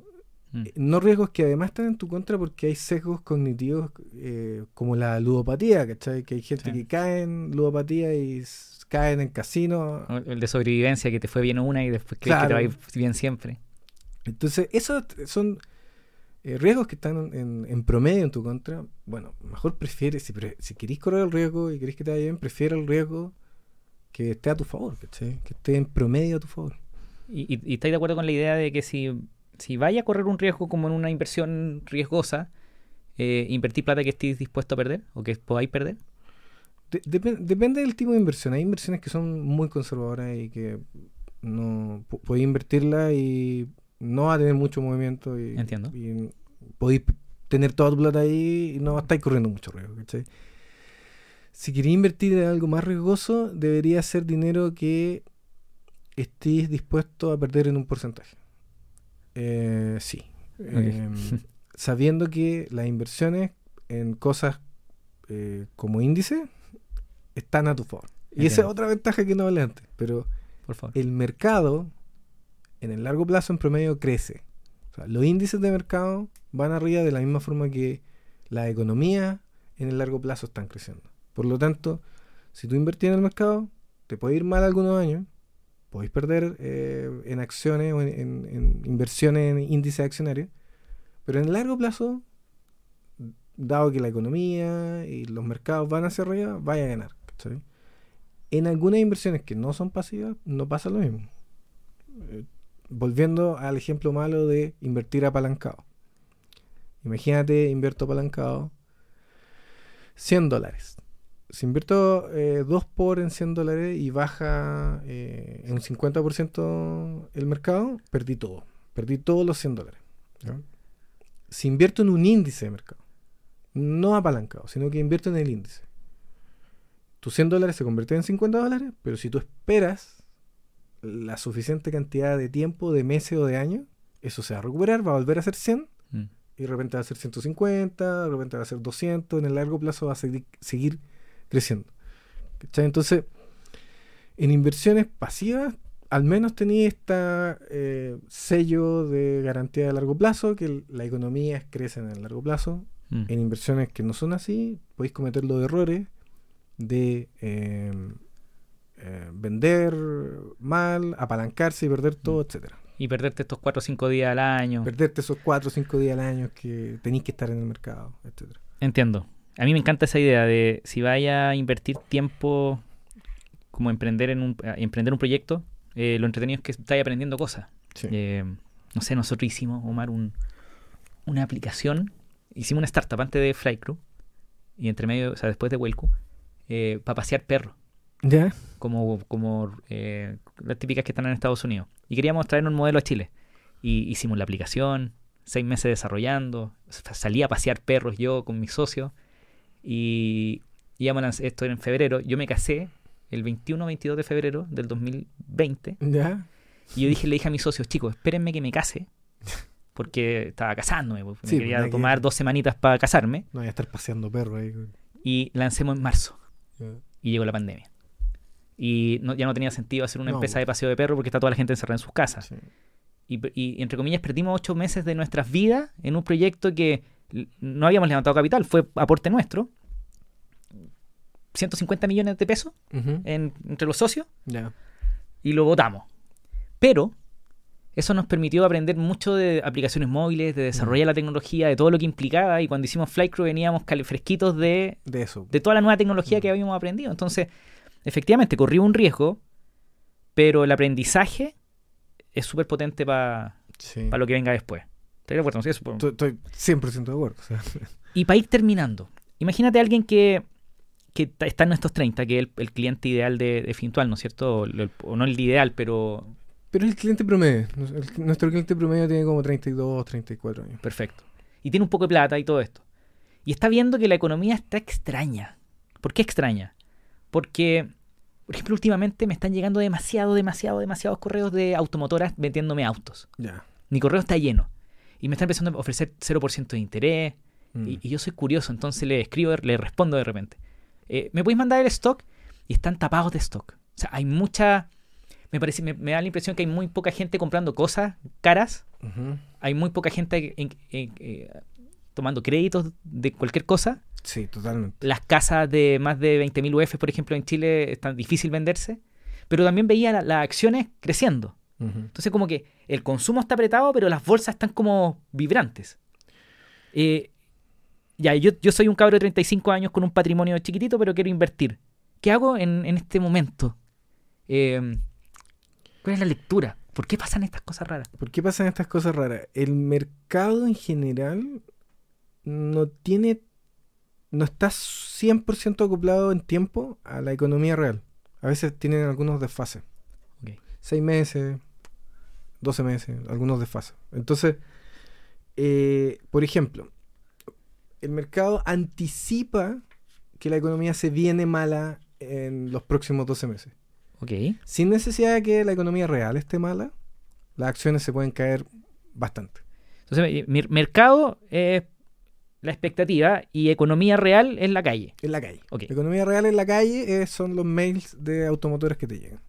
Mm. eh, no riesgos que además están en tu contra porque hay sesgos cognitivos eh, como la ludopatía, ¿cachai? Que hay gente Sí. que cae en ludopatía y caen en casino. El de sobrevivencia, que te fue bien una y después crees que te va a ir bien siempre. Entonces, esos son eh, riesgos que están en, en promedio en tu contra. Bueno, mejor prefiere, si, pre- si queréis correr el riesgo y queréis que te vaya bien, prefiere el riesgo que esté a tu favor, ¿cachai? Que esté en promedio a tu favor. ¿Y, y, y estáis de acuerdo con la idea de que si, si vaya a correr un riesgo como en una inversión riesgosa, eh, invertir plata que estéis dispuesto a perder o que podáis perder? De- depen- depende del tipo de inversión. Hay inversiones que son muy conservadoras y que no podéis invertirla y no va a tener mucho movimiento. Y, Entiendo. y podéis tener toda tu plata ahí y no estáis corriendo mucho riesgo. ¿cachai? Si queréis invertir en algo más riesgoso, debería ser dinero que estéis dispuesto a perder en un porcentaje. Eh, sí. Em, sabiendo que las inversiones en cosas eh, como índice están a tu favor. Y esa es otra ventaja que no hablé antes. Pero Por favor. el mercado, en el largo plazo, en promedio, crece. Los índices de mercado van arriba de la misma forma que la economía en el largo plazo están creciendo. Por lo tanto, si tú invertís en el mercado, te puede ir mal algunos años, podéis perder eh, en acciones o en, en- inversiones en índices accionarios, pero en el largo plazo, dado que la economía y los mercados van hacia arriba, vaya a ganar. ¿cachai? En algunas inversiones que no son pasivas, no pasa lo mismo. Eh, volviendo al ejemplo malo de invertir apalancado. Imagínate, invierto apalancado 100 dólares. Si invierto 2 por en 100 dólares y baja eh, en un 50% el mercado, perdí todo. Perdí todos los 100 dólares. Si invierto en un índice de mercado, no apalancado, sino que invierto en el índice, tus 100 dólares se convierten en 50 dólares, pero si tú esperas la suficiente cantidad de tiempo, de meses o de años, eso se va a recuperar, va a volver a ser 100 Mm. y de repente va a ser 150, de repente va a ser 200, en el largo plazo va a seguir, seguir creciendo. ¿Cachai? Entonces, en inversiones pasivas al menos tenía este sello de garantía de largo plazo, que la economía crece en el largo plazo. Mm. En inversiones que no son así, podéis cometer los errores de eh, eh, vender mal, apalancarse y perder todo, etcétera. Y perderte estos 4 o 5 días al año. Perderte esos 4 o 5 días al año que tenéis que estar en el mercado, etcétera. Entiendo. A mí me encanta esa idea de si vaya a invertir tiempo como emprender en un, a emprender un proyecto, eh, lo entretenido es que estáis aprendiendo cosas. Sí. Eh, no sé, nosotros hicimos, Omar, un, una aplicación, hicimos una startup antes de Flycrew, y entre medio, o sea, después de Welco, eh, para pasear perros, ¿Ya? como, como eh, las típicas que están en Estados Unidos. Y queríamos traer un modelo a Chile. Y hicimos la aplicación, seis meses desarrollando, sa- salí a pasear perros yo con mi socio, y íbamos a lanzar- esto era en febrero, yo me casé el 21 o 22 de febrero del 2020, ¿Ya? y yo dije, le dije a mis socios, chicos, espérenme que me case, porque estaba casándome, pues, me quería que- tomar dos semanitas para casarme, No voy a estar paseando perro ahí. y lancemos en marzo, y llegó la pandemia. Y no- ya no tenía sentido hacer una No, empresa de paseo de perro porque está toda la gente encerrada en sus casas. Sí. Y, y, entre comillas perdimos ocho meses de nuestras vidas en un proyecto que no habíamos levantado capital, fue aporte nuestro. 150 millones de pesos en- entre los socios Ya. y lo votamos. Pero eso nos permitió aprender mucho de aplicaciones móviles, de desarrollar la tecnología, de todo lo que implicaba. Y cuando hicimos Flycrew veníamos fresquitos de, De eso. de toda la nueva tecnología que habíamos aprendido. Entonces, efectivamente, corrió un riesgo, pero el aprendizaje es súper potente para Sí. lo que venga después. ¿Estás de acuerdo? Sí, Estoy, estoy 100% de acuerdo. o sea, Y para ir terminando, imagínate a alguien que, que está en estos 30, que es el, el cliente ideal de, de Fintual, ¿no es cierto? O, el- o no el ideal, pero Pero el cliente promedio. El- nuestro cliente promedio tiene como 32, 34 años. perfecto. Y tiene un poco de plata y todo esto. Y está viendo que la economía está extraña. ¿Por qué extraña? Porque, por ejemplo, últimamente me están llegando demasiado, demasiado, demasiados correos de automotoras vendiéndome autos. Ya. Mi correo está lleno. Y me están empezando a ofrecer 0% de interés. Mm. Y, y yo soy curioso, entonces le escribo, le respondo de repente. Eh, ¿Me podéis mandar el stock? Y están tapados de stock. O sea, hay mucha... Me, parece, me, me da la impresión que hay muy poca gente comprando cosas caras. Hay muy poca gente en- en- eh, tomando créditos de cualquier cosa. Sí, totalmente. Las casas de más de 20.000 UF, por ejemplo, en Chile, están difícil venderse. Pero también veía la- las acciones creciendo. Entonces como que el consumo está apretado, pero las bolsas están como vibrantes. Eh, ya, yo, yo soy un cabro de 35 años con un patrimonio chiquitito, pero quiero invertir. ¿Qué hago en, en este momento? Eh, ¿Cuál es la lectura? ¿Por qué pasan estas cosas raras? ¿Por qué pasan estas cosas raras? El mercado en general no tiene. No está 100% acoplado en tiempo a la economía real. A veces tienen algunos desfases. Seis meses, 12 meses, algunos desfases. Entonces, eh, por ejemplo, el mercado anticipa que la economía se viene mala en los próximos 12 meses. Sin necesidad de que la economía real esté mala, las acciones se pueden caer bastante. Entonces, eh, mi mercado es la expectativa y economía real es la calle. En la calle. Economía real en la calle eh, son los mails de automotores que te llegan.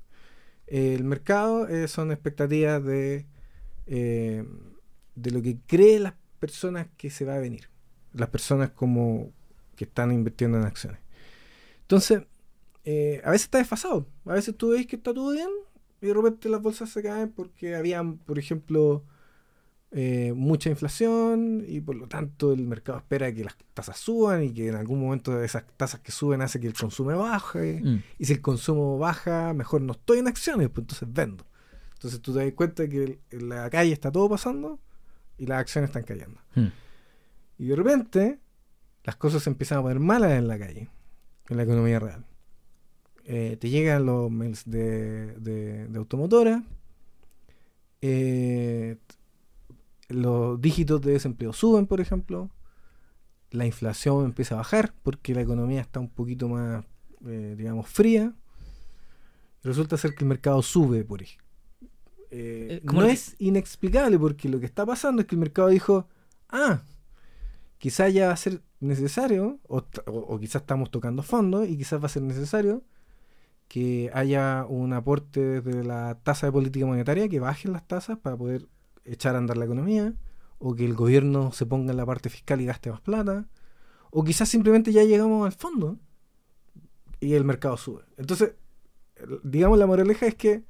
El mercado eh, son expectativas de, eh, de lo que creen las personas que se va a venir. Las personas como que están invirtiendo en acciones. Entonces, a veces está desfasado. A veces tú ves que está todo bien y de repente las bolsas se caen porque habían, por ejemplo, eh, mucha inflación y por lo tanto el mercado espera que las tasas suban y que en algún momento esas tasas que suben hace que el consumo baje. Mm. Y si el consumo baja, mejor no estoy en acciones, pues entonces vendo. Entonces tú te das cuenta que en la calle está todo pasando y las acciones están cayendo. Mm. Y de repente las cosas se empiezan a poner malas en la calle, en la economía real. Eh, te llegan los mails de, de, de automotora, eh, los dígitos de desempleo suben, por ejemplo, la inflación empieza a bajar porque la economía está un poquito más, eh, digamos, fría. Resulta ser que el mercado sube por ahí. Eh, Eh, no que- es inexplicable porque lo que está pasando es que el mercado dijo, ah, quizás ya va a ser necesario, o, t- o- o quizás estamos tocando fondo y quizás va a ser necesario que haya un aporte desde la tasa de política monetaria, que bajen las tasas para poder echar a andar la economía, o que el gobierno se ponga en la parte fiscal y gaste más plata, o quizás simplemente ya llegamos al fondo y el mercado sube. Entonces, digamos, la moraleja es que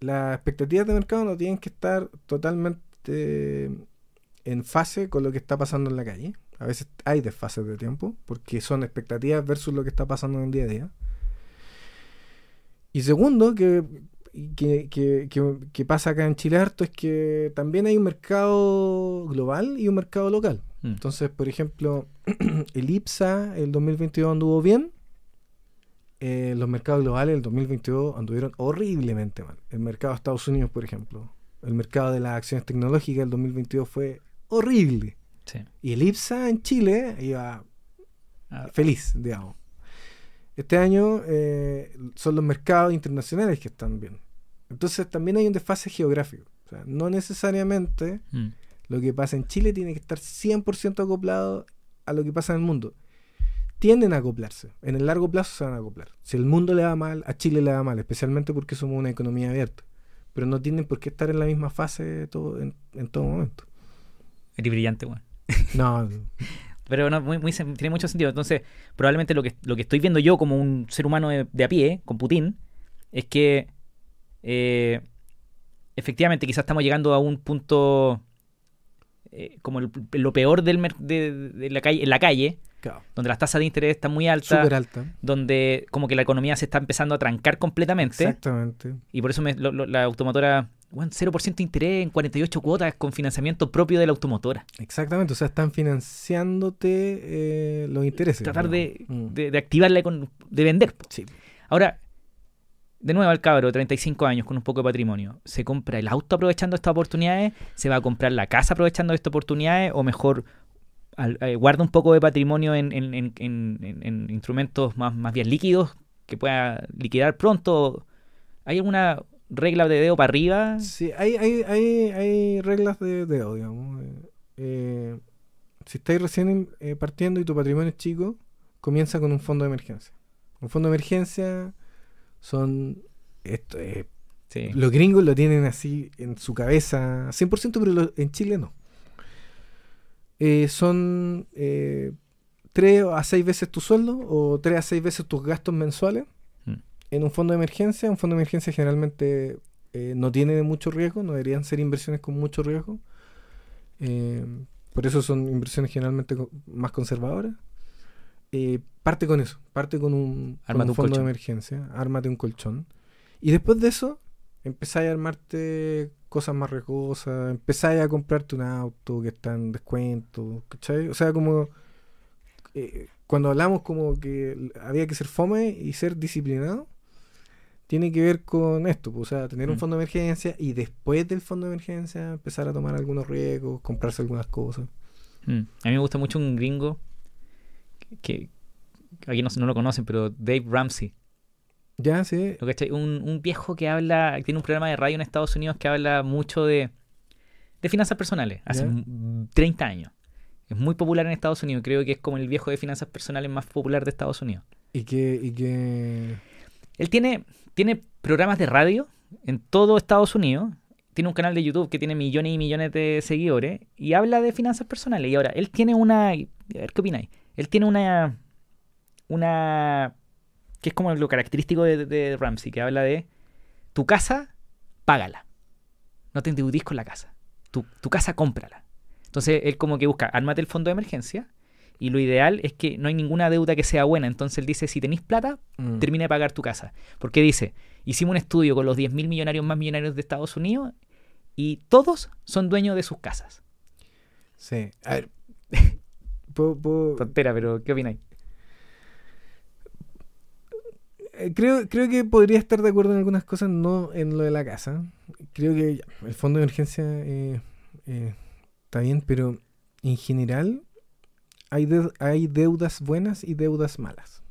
las expectativas de mercado no tienen que estar totalmente en fase con lo que está pasando en la calle. A veces hay desfases de tiempo, porque son expectativas versus lo que está pasando en el día a día. Y segundo, que, que, pasa acá en Chile harto, es que también hay un mercado global y un mercado local. Mm. Entonces, por ejemplo, el IPSA el 2022 anduvo bien. Eh, los mercados globales el 2022 anduvieron horriblemente mal. El mercado de Estados Unidos, por ejemplo, el mercado de las acciones tecnológicas el 2022 fue horrible. Y el IPSA en Chile iba ah. feliz, digamos. Este año eh, son los mercados internacionales que están bien. Entonces también hay un desfase geográfico. O sea, no necesariamente mm. lo que pasa en Chile tiene que estar 100% acoplado a lo que pasa en el mundo. Tienden a acoplarse. En el largo plazo se van a acoplar. Si el mundo le va mal, a Chile le va mal, especialmente porque somos una economía abierta. Pero no tienen por qué estar en la misma fase todo, en, todo momento. Eres brillante, weón. No. Pero no, muy, tiene mucho sentido. Entonces, probablemente lo que, lo que estoy viendo yo como un ser humano de, a pie, con Putin, es que eh, efectivamente quizás estamos llegando a un punto eh, como lo peor del de, la calle, en la calle, donde las tasas de interés están muy altas, donde como que la economía se está empezando a trancar completamente. Exactamente. Y por eso la automotora bueno, 0% de interés en 48 cuotas con financiamiento propio de la automotora. Exactamente, o sea, están financiándote eh, los intereses. Tratar de, mm. de, de, activarla, de vender. Sí. Ahora, de nuevo al cabro de 35 años con un poco de patrimonio, ¿se compra el auto aprovechando estas oportunidades? ¿Se va a comprar la casa aprovechando estas oportunidades? ¿O mejor eh, guarda un poco de patrimonio en, en, en, en, instrumentos más, más bien líquidos que pueda liquidar pronto? ¿Hay alguna regla de dedo para arriba. Sí, hay, hay, hay, hay reglas de dedo, digamos. Eh, si estáis recién eh, partiendo y tu patrimonio es chico, comienza con un fondo de emergencia. Un fondo de emergencia son... Esto, eh, Los gringos lo tienen así en su cabeza 100%, pero en Chile no. son tres a seis veces tu sueldo o tres a seis veces tus gastos mensuales en un fondo de emergencia. Un fondo de emergencia generalmente eh, no tiene mucho riesgo, no deberían ser inversiones con mucho riesgo. Eh, por eso son inversiones generalmente más conservadoras. Eh, parte con eso, parte con un, fondo de emergencia, ármate un colchón. Y después de eso, empezáis a armarte cosas más riesgosas, empezáis a comprarte un auto que está en descuento, ¿cachai? O sea, como cuando hablamos como que había que ser fome y ser disciplinado, tiene que ver con esto, pues, o sea, tener un mm. fondo de emergencia y después del fondo de emergencia empezar a tomar algunos riesgos, comprarse algunas cosas. Mm. A mí me gusta mucho un gringo que, aquí no, no, lo conocen, pero Dave Ramsey. Ya, sí. Un, un viejo que habla, tiene un programa de radio en Estados Unidos que habla mucho de, de finanzas personales, hace 30 años. Es muy popular en Estados Unidos, creo que es como el viejo de finanzas personales más popular de Estados Unidos. ¿Y qué...? Y qué... Él tiene tiene programas de radio en todo Estados Unidos. Tiene un canal de YouTube que tiene millones y millones de seguidores y habla de finanzas personales. Y ahora, él tiene una. A ver qué opináis. Él tiene una. Una. que es como lo característico de, Ramsey, que habla de. Tu casa, págala. No te endeudís con la casa. Tu, tu casa, cómprala. Entonces, él como que busca, ármate el fondo de emergencia y lo ideal es que no hay ninguna deuda que sea buena. Entonces él dice, si tenéis plata, mm. termina de pagar tu casa. Porque dice, hicimos un estudio con los 10.000 millonarios más millonarios de Estados Unidos y todos son dueños de sus casas. Sí. A ver. Tontera, pero ¿qué opináis? Eh, creo, creo que podría estar de acuerdo en algunas cosas, no en lo de la casa. Creo que el fondo de emergencia eh, eh, está bien, pero en general hay, hay deudas buenas y deudas malas.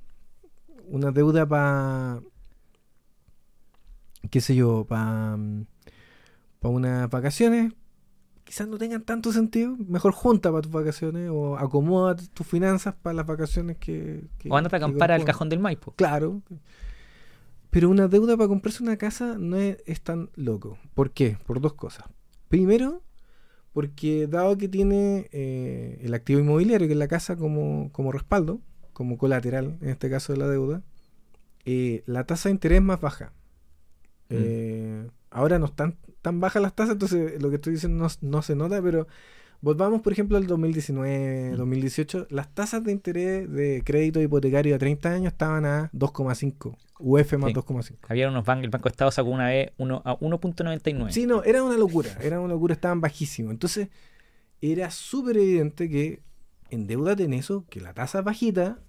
Una deuda para, qué sé yo, para para unas vacaciones, quizás no tengan tanto sentido. Mejor junta para tus vacaciones o acomoda tus finanzas para las vacaciones que... o andate a acampar al cajón del Maipo. Claro. Pero una deuda para comprarse una casa no es, es tan loco. ¿Por qué? Por dos cosas. Primero, porque dado que tiene eh, el activo inmobiliario, que es la casa, como, como respaldo, como colateral, en este caso de la deuda, eh, la tasa de interés es más baja. Mm. Eh, ahora no están tan bajas las tasas, entonces lo que estoy diciendo no, no se nota, pero volvamos, por ejemplo, al 2019, Mm. 2018, las tasas de interés de crédito hipotecario a 30 años estaban a 2,5, UF más Sí. 2,5. Había unos bancos, el Banco de Estado sacó una vez uno a 1.99. Sí, no, era una locura, era una locura, estaban bajísimos. Entonces, era súper evidente que endeudate en eso, que la tasa es bajita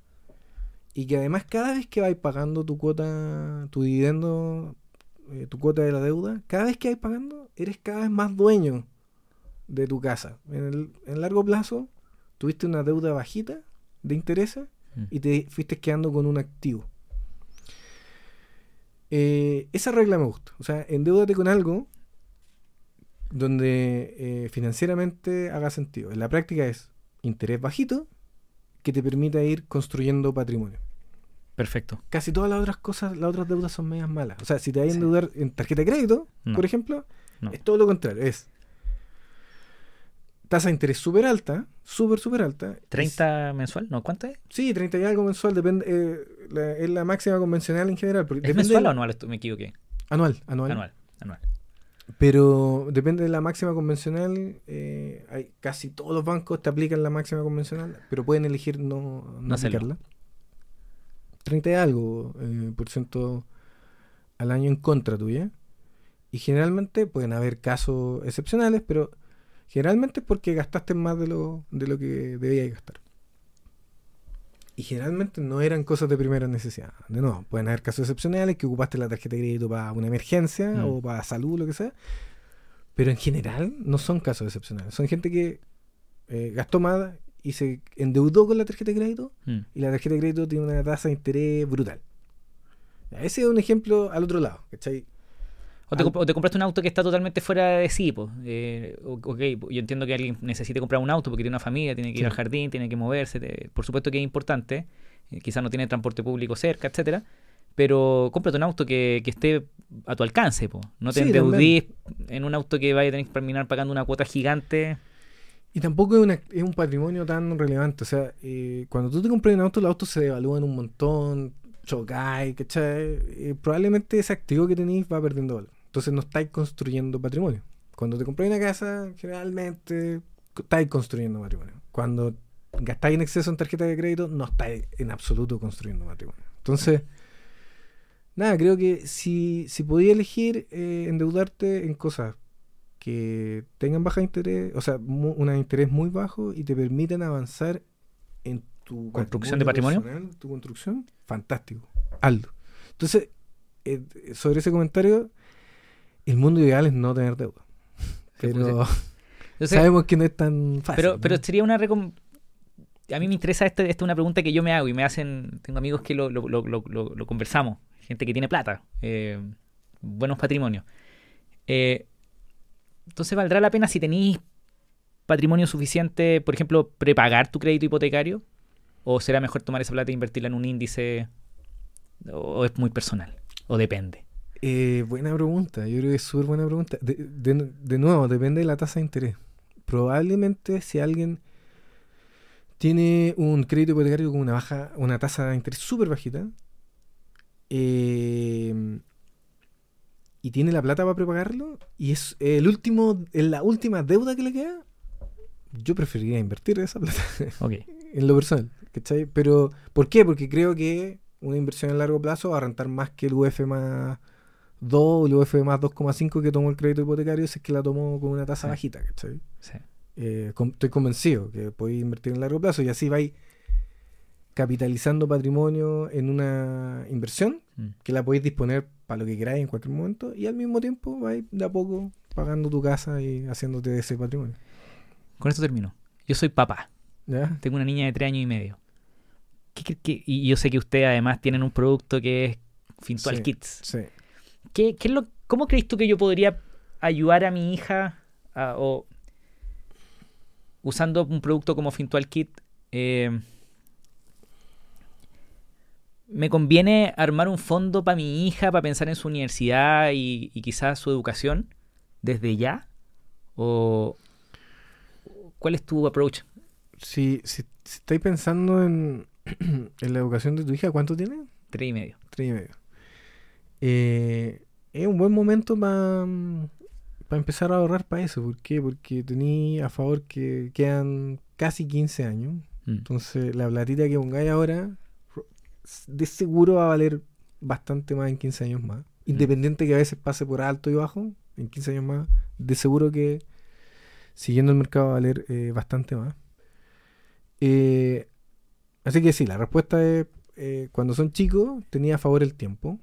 y que además cada vez que vais pagando tu cuota, tu dividendo, eh, tu cuota de la deuda, cada vez que vais pagando, eres cada vez más dueño de tu casa. En el en largo plazo, tuviste una deuda bajita de intereses Mm. y te fuiste quedando con un activo. Eh, esa regla me gusta. O sea, endeudate con algo donde eh, financieramente haga sentido. En la práctica es interés bajito que te permita ir construyendo patrimonio. Perfecto. Casi todas las otras cosas, las otras deudas son medias malas. O sea, si te vas a Sí. endeudar en tarjeta de crédito, No. por ejemplo, No. es todo lo contrario. Es tasa de interés súper alta, súper, súper alta. Es- ¿30 mensual? ¿No? ¿Cuánto es? Sí, 30 y algo mensual, depende, eh, la- es la máxima convencional en general. Porque ¿Es depende mensual de- o anual? Me equivoqué. Anual, anual. Anual. Anual. Pero depende de la máxima convencional. eh, hay, casi todos los bancos te aplican la máxima convencional, pero pueden elegir no, no, No hacerlo. aplicarla. 30 y algo eh, por ciento al año en contra tuya. Y generalmente pueden haber casos excepcionales, pero generalmente es porque gastaste más de lo, de lo que debías gastar. Y generalmente no eran cosas de primera necesidad. De nuevo, pueden haber casos excepcionales que ocupaste la tarjeta de crédito para una emergencia Mm. o para salud, lo que sea. Pero en general no son casos excepcionales. Son gente que eh, gastó más y se endeudó con la tarjeta de crédito Mm. y la tarjeta de crédito tiene una tasa de interés brutal. Ese es un ejemplo al otro lado, ¿cachai? O te, o te compraste un auto que está totalmente fuera de sí, pues. Eh, o- ok, yo entiendo que alguien necesite comprar un auto porque tiene una familia, tiene que ir al jardín, tiene que moverse. te- por supuesto que es importante. eh, quizás no tiene transporte público cerca, etcétera. Pero cómprate un auto que, que esté a tu alcance, po. No te Sí, endeudís en un auto que vaya a tener que terminar pagando una cuota gigante. Y tampoco es, una- es un patrimonio tan relevante. O sea, eh, cuando tú te compras un auto, los autos se devalúan un montón, chocáis, ¿cachai? Eh, probablemente ese activo que tenéis va perdiendo valor. Entonces no estáis construyendo patrimonio. Cuando te compráis una casa, generalmente estáis construyendo patrimonio. Cuando gastáis en exceso en tarjeta de crédito, no estáis en absoluto construyendo patrimonio. Entonces, nada, creo que si, si podías elegir eh, endeudarte en cosas que tengan baja interés, o sea, mu- un interés muy bajo y te permiten avanzar en tu ¿Construcción de patrimonio? personal, tu construcción, fantástico. Aldo. Entonces, eh, sobre ese comentario, el mundo ideal es no tener deuda. Pero Entonces, sabemos que no es tan fácil. pero, ¿no? pero sería una recom- A mí me interesa esta, esta es una pregunta que yo me hago y me hacen. Tengo amigos que lo, lo, lo, lo- lo- lo conversamos. Gente que tiene plata, eh, buenos patrimonios. Eh, entonces, ¿valdrá la pena si tenéis patrimonio suficiente, por ejemplo, prepagar tu crédito hipotecario? ¿O será mejor tomar esa plata e invertirla en un índice? ¿O, o es muy personal? ¿O depende? Eh, buena pregunta, yo creo que es súper buena pregunta. De, de- de nuevo, depende de la tasa de interés. Probablemente si alguien tiene un crédito hipotecario con una baja, una tasa de interés súper bajita, eh, y tiene la plata para prepagarlo, y es el último, la última deuda que le queda, yo preferiría invertir esa plata en lo personal, ¿cachai? Pero, ¿por qué? Porque creo que una inversión a largo plazo va a rentar más que el UF más 2 o UF más 2,5 que tomó el crédito hipotecario si es que la tomó con una tasa Sí. bajita, ¿cachai? Sí. Eh, estoy convencido que podéis invertir en largo plazo y así vais capitalizando patrimonio en una inversión Mm. que la podéis disponer para lo que queráis en cualquier momento y al mismo tiempo vais de a poco pagando tu casa y haciéndote de ese patrimonio. Con esto termino. Yo soy papá. ¿Ya? Tengo una niña de tres años y medio. ¿Qué cre- qué- y yo sé que ustedes además tienen un producto que es Fintual Sí. Kids. Sí. ¿Qué, qué es lo, ¿Cómo crees tú que yo podría ayudar a mi hija a- o usando un producto como Fintual Kit? eh, ¿Me conviene armar un fondo para mi hija, para pensar en su universidad y, y quizás su educación desde ya? ¿O cuál es tu approach? Si, si, si estáis pensando en, en la educación de tu hija, ¿cuánto tiene? Tres y medio. Tres y medio. Eh, es un buen momento para empezar a ahorrar para eso. ¿Por qué? Porque tenía a favor que quedan casi 15 años. Mm. Entonces, la platita que pongáis ahora, de seguro va a valer bastante más en 15 años más. Independiente que a veces pase por alto y bajo, en 15 años más, de seguro que siguiendo el mercado va a valer eh, bastante más. Eh, así que sí, la respuesta es, eh, cuando son chicos, tenía a favor el tiempo.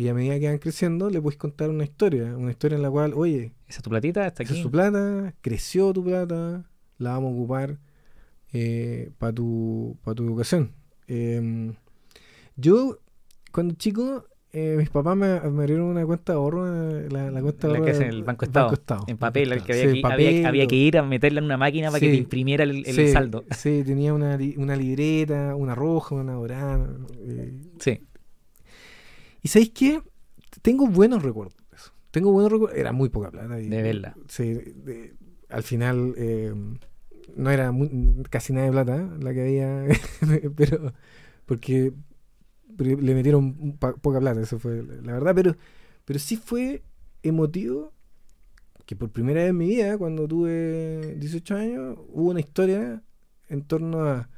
Y a medida que van creciendo, le puedes contar una historia. Una historia en la cual, oye, ¿Esa es tu platita? ¿Está esa aquí? es tu plata, creció tu plata, la vamos a ocupar para tu, pa tu educación. Em, yo, cuando chico, eh, mis papás me, me abrieron una cuenta de ahorro, eh, la, la cuenta de La ahorro que es en el Banco Estado. En papel, Banco que Estado. había, Sí, que, papel, había que ir a meterla en una máquina para que te imprimiera el, el Sí, saldo. Sí, tenía una, una libreta, una roja, una dorada. eh, Sí. ¿Y sabéis qué? Tengo buenos recuerdos de eso. Tengo buenos recuerdos. Era muy poca plata. y- De verla. Sí, de- al final eh, no era muy- casi nada de plata la que había, pero porque le metieron poca plata, eso fue la la verdad, pero, pero sí fue emotivo que por primera vez en mi vida, cuando tuve 18 años, hubo una historia en torno a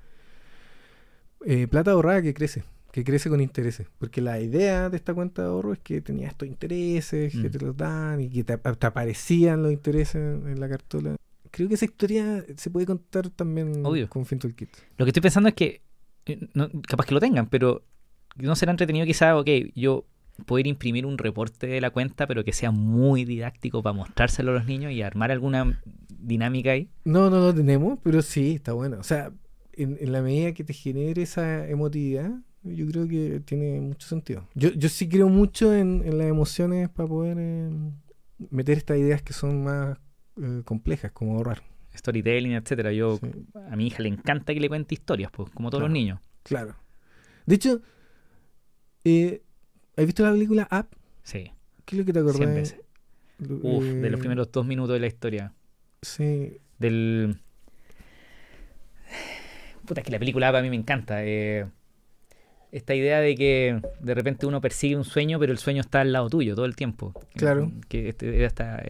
eh, plata ahorrada que crece, que crece con intereses. Porque la idea de esta cuenta de ahorro es que tenía estos intereses, que Mm. te los dan y que te, te aparecían los intereses en, en la cartola. Creo que esa historia se puede contar también Obvio. con Fintool Kit. Lo que estoy pensando es que, eh, no- capaz que lo tengan, pero no será entretenido quizás, ok, yo poder imprimir un reporte de la cuenta, pero que sea muy didáctico para mostrárselo a los niños y armar alguna dinámica ahí. No, no lo tenemos, pero sí, está bueno. O sea, en, en la medida que te genere esa emotividad, yo creo que tiene mucho sentido. Yo, yo sí creo mucho en, en las emociones para poder eh, meter estas ideas que son más eh, complejas, como ahorrar. Storytelling, etcétera. Yo Sí, a mi hija le encanta que le cuente historias, pues, como todos los Claro. niños. claro. De hecho, eh, ¿has visto la película Up? Sí, ¿Qué es lo que te acordás? Uf, de los eh, primeros dos minutos de la historia. Sí, Del. Puta, es que la película a mí me encanta. eh, esta idea de que de repente uno persigue un sueño, pero el sueño está al lado tuyo todo el tiempo. Claro. Que este, era esta-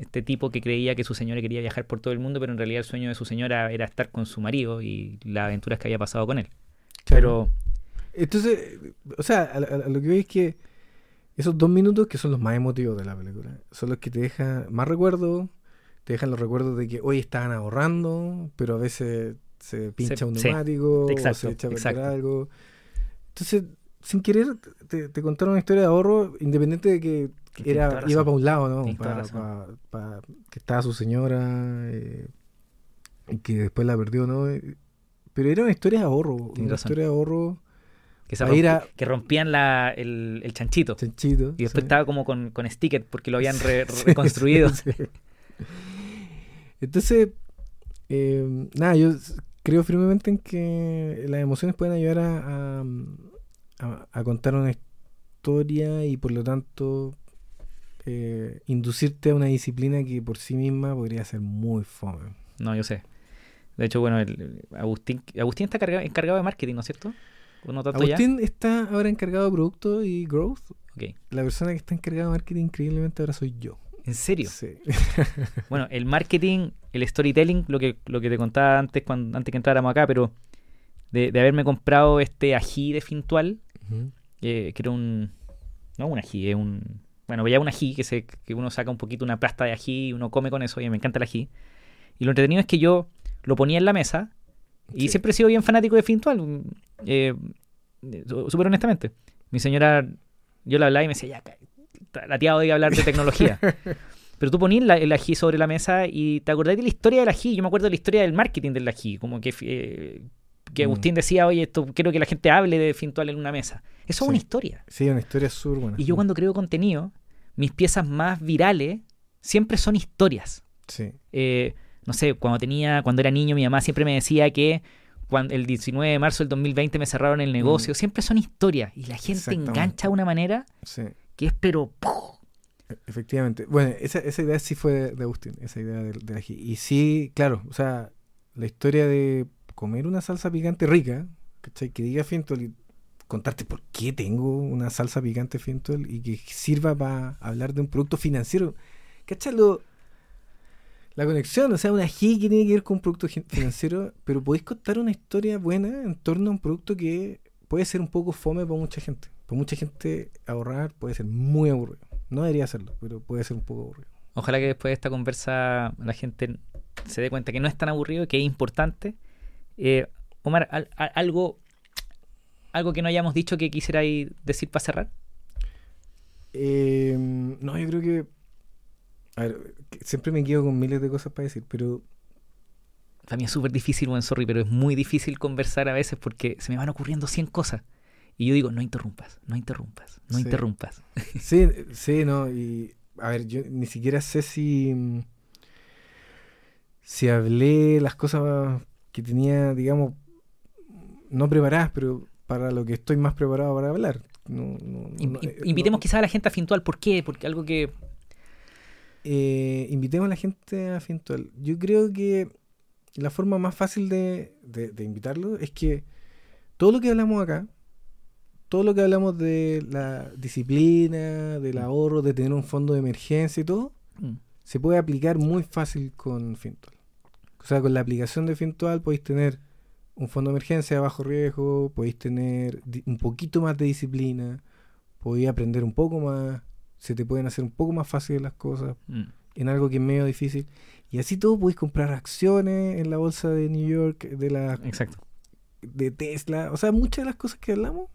este tipo que creía que su señora quería viajar por todo el mundo, pero en realidad el sueño de su señora era estar con su marido y las aventuras que había pasado con él. claro. Pero Entonces, o sea, a, a- lo que veo es que esos dos minutos que son los más emotivos de la película, son los que te dejan más recuerdos, te dejan los recuerdos de que hoy estaban ahorrando, pero a veces se pincha Se- un sí, neumático, o exacto, se echa a perder exacto. algo. Entonces, sin querer, te, te contaron una historia de ahorro, independiente de que era, iba para un lado, ¿no? Tienes toda Pa- razón. pa- pa- que estaba su señora, eh, y que después la perdió, ¿no? Pero era una historia de ahorro, Tienes una razón. historia de ahorro que, se a- rompían la, el, el chanchito. chanchito. Y después sí. estaba como con, con sticker porque lo habían re- Sí, reconstruido. sí. Entonces, eh, nada, yo creo firmemente en que las emociones pueden ayudar a, a- contar una historia y por lo tanto eh, inducirte a una disciplina que por sí misma podría ser muy fome. No, yo sé. De hecho, bueno, el, Agustín, Agustín está carga- encargado de marketing, ¿no es cierto? ¿O no tanto ya? Agustín está ahora encargado de producto y growth. La persona que está encargada de marketing increíblemente ahora soy yo. ¿En serio? Sí. Bueno, el marketing, el storytelling, lo que, lo que te contaba antes, cuando, antes que entráramos acá, pero de, de haberme comprado este ají de Fintual, eh, que era un... No un ají, es un... Bueno, ya un ají que, se, que uno saca un poquito una pasta de ají y uno come con eso, y me encanta el ají. Y lo entretenido es que yo lo ponía en la mesa y Sí. siempre he sido bien fanático de Fintual, eh, eh, súper honestamente. Mi señora, yo le hablaba y me decía, ya, ca- lateado de hablar de tecnología. Pero tú ponías la- el ají sobre la mesa y te acordás de la historia del ají. Yo me acuerdo de la historia del marketing del ají. Como que, eh, que Mm. Agustín decía, oye, esto quiero que la gente hable de Fintual en una mesa. Eso es una historia. Sí, una historia súper buena. Y yo cuando creo contenido, mis piezas más virales siempre son historias. Sí. Eh, no sé, cuando tenía, cuando era niño, mi mamá siempre me decía que cuando el 19 de marzo del 2020 me cerraron el negocio. Siempre son historias y la gente engancha de una manera Sí, que es pero... efectivamente. Bueno, esa, esa idea sí fue de, de Agustín, esa idea del del ají. Y sí, claro, o sea, la historia de comer una salsa picante rica, ¿cachai? Que diga Fintol y contarte por qué tengo una salsa picante Fintol y que sirva para hablar de un producto financiero. ¿Cachai? Lo- la conexión, o sea, un ají que tiene que ver con un producto financiero, pero podéis contar una historia buena en torno a un producto que puede ser un poco fome para mucha gente. Para mucha gente ahorrar puede ser muy aburrido. No debería hacerlo, pero puede ser un poco aburrido. Ojalá que después de esta conversa la gente se dé cuenta que no es tan aburrido, que es importante. Eh, Omar, al- al- algo, algo que no hayamos dicho que quisierais decir para cerrar. Eh, no, yo creo que... A ver, siempre me quedo con miles de cosas para decir, pero Para mí es súper difícil, buen sorry, pero es muy difícil conversar a veces porque se me van ocurriendo 100 cosas. Y yo digo, no interrumpas, no interrumpas, no Sí. interrumpas. Sí, sí, no, y a ver, yo ni siquiera sé si si hablé las cosas que tenía, digamos, no preparadas, pero para lo que estoy más preparado para hablar. No, no- eh, invitemos quizás a la gente a Fintual. ¿Por qué? Porque algo que... eh, invitemos a la gente a Fintual. Yo creo que la forma más fácil de, de- de invitarlo es que todo lo que hablamos acá, todo lo que hablamos de la disciplina, del ahorro, de tener un fondo de emergencia y todo, Mm, se puede aplicar muy fácil con Fintual. O sea, con la aplicación de Fintual podéis tener un fondo de emergencia de bajo riesgo, podéis tener un poquito más de disciplina, podéis aprender un poco más, se te pueden hacer un poco más fáciles las cosas mm. en algo que es medio difícil. Y así todo podéis comprar acciones en la bolsa de New York, de la Exacto. de Tesla, o sea, muchas de las cosas que hablamos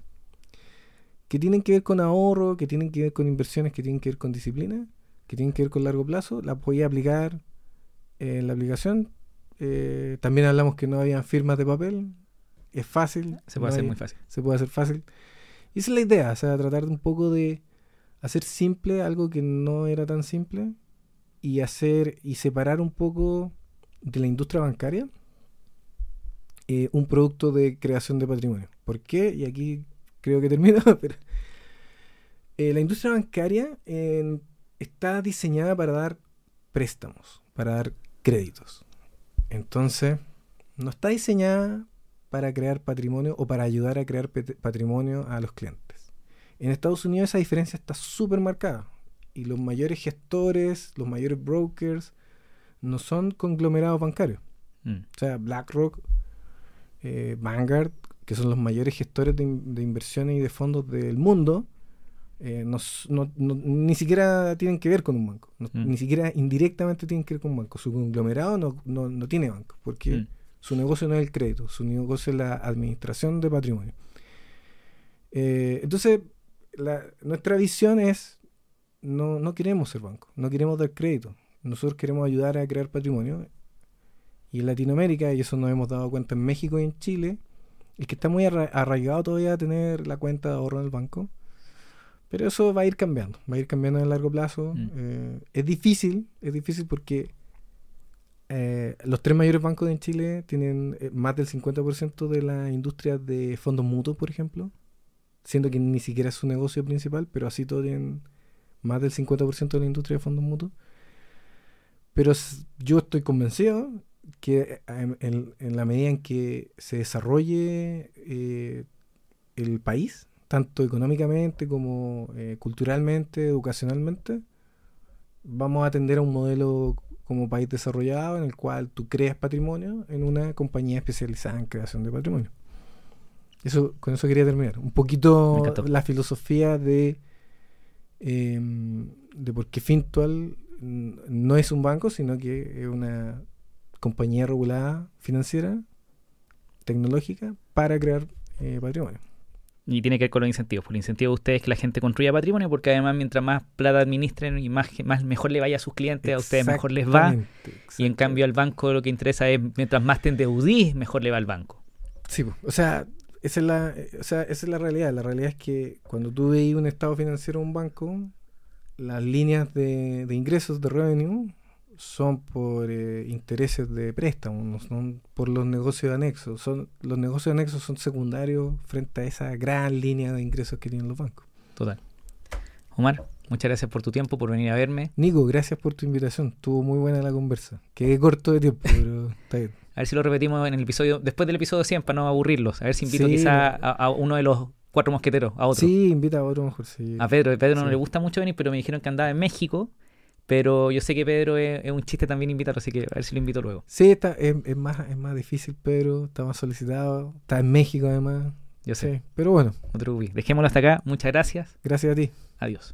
que tienen que ver con ahorro, que tienen que ver con inversiones, que tienen que ver con disciplina, que tienen que ver con largo plazo, las podía aplicar en la aplicación. Eh, también hablamos que no había firmas de papel, es fácil, Se puede no hacer hay- muy fácil. se puede hacer fácil. Y esa es la idea, o sea, tratar de un poco de hacer simple algo que no era tan simple y hacer y separar un poco de la industria bancaria eh, un producto de creación de patrimonio. ¿Por qué? Y aquí creo que termino, pero eh, la industria bancaria eh, está diseñada para dar préstamos, para dar créditos. Entonces, no está diseñada para crear patrimonio o para ayudar a crear patrimonio a los clientes. En Estados Unidos esa diferencia está súper marcada y los mayores gestores, los mayores brokers, no son conglomerados bancarios. Mm. O sea, BlackRock, eh, Vanguard, que son los mayores gestores de, in- de inversiones y de fondos del mundo, eh, no s- no- no- ni siquiera tienen que ver con un banco. No- Mm. Ni siquiera indirectamente tienen que ver con un banco. Su conglomerado no, no- no tiene banco, porque Mm. su negocio no es el crédito, su negocio es la administración de patrimonio. Eh, entonces, la- nuestra visión es, no, no queremos ser banco, no queremos dar crédito. Nosotros queremos ayudar a crear patrimonio. Y en Latinoamérica, y eso nos hemos dado cuenta en México y en Chile, es que está muy arra- arraigado todavía a tener la cuenta de ahorro en el banco. Pero eso va a ir cambiando, va a ir cambiando en el largo plazo. Mm. Eh, es difícil, es difícil porque eh, los tres mayores bancos en Chile tienen eh, más del 50% de la industria de fondos mutuos, por ejemplo, siendo que ni siquiera es su negocio principal, pero así todos tienen más del 50% de la industria de fondos mutuos. Pero yo estoy convencido que eh, en, en- en la medida en que se desarrolle eh, el país, tanto económicamente como eh, culturalmente, educacionalmente, vamos a atender a un modelo como país desarrollado en el cual tú creas patrimonio en una compañía especializada en creación de patrimonio. Eso, con eso quería terminar. Un poquito la filosofía de, em, de por qué Fintual no es un banco, sino que es una compañía regulada financiera, tecnológica, para crear eh, patrimonio. Y tiene que ver con los incentivos. Por el incentivo de ustedes es que la gente construya patrimonio, porque además mientras más plata administren y más, más mejor le vaya a sus clientes, a ustedes mejor les va. Y en cambio al banco lo que interesa es mientras más te endeudís, mejor le va al banco. Sí, po. o sea, esa es la, eh, o sea, esa es la realidad. La realidad es que cuando tú veis un estado financiero de un banco, las líneas de, de ingresos de revenue son por eh, intereses de préstamo, no son por los negocios anexos. Son, los negocios anexos son secundarios frente a esa gran línea de ingresos que tienen los bancos. Total. Omar, muchas gracias por tu tiempo, por venir a verme. Nico, gracias por tu invitación. Estuvo muy buena la conversa. Quedé corto de tiempo, pero está bien. A ver si lo repetimos en el episodio, después del episodio 100 para no aburrirlos. A ver si invito Sí, quizá a, a uno de los cuatro mosqueteros, a otro. Sí, invita a otro mejor. Sí. A Pedro. A Pedro no le gusta mucho venir, pero me dijeron que andaba en México. Pero yo sé que Pedro es, es un chiste también invitarlo, así que a ver si lo invito luego. Sí, está, es, es más, es más difícil, pero está más solicitado. Está en México además. Yo sé, Sí, pero bueno, no te preocupes. Dejémoslo hasta acá. Muchas gracias. gracias a ti. Adiós.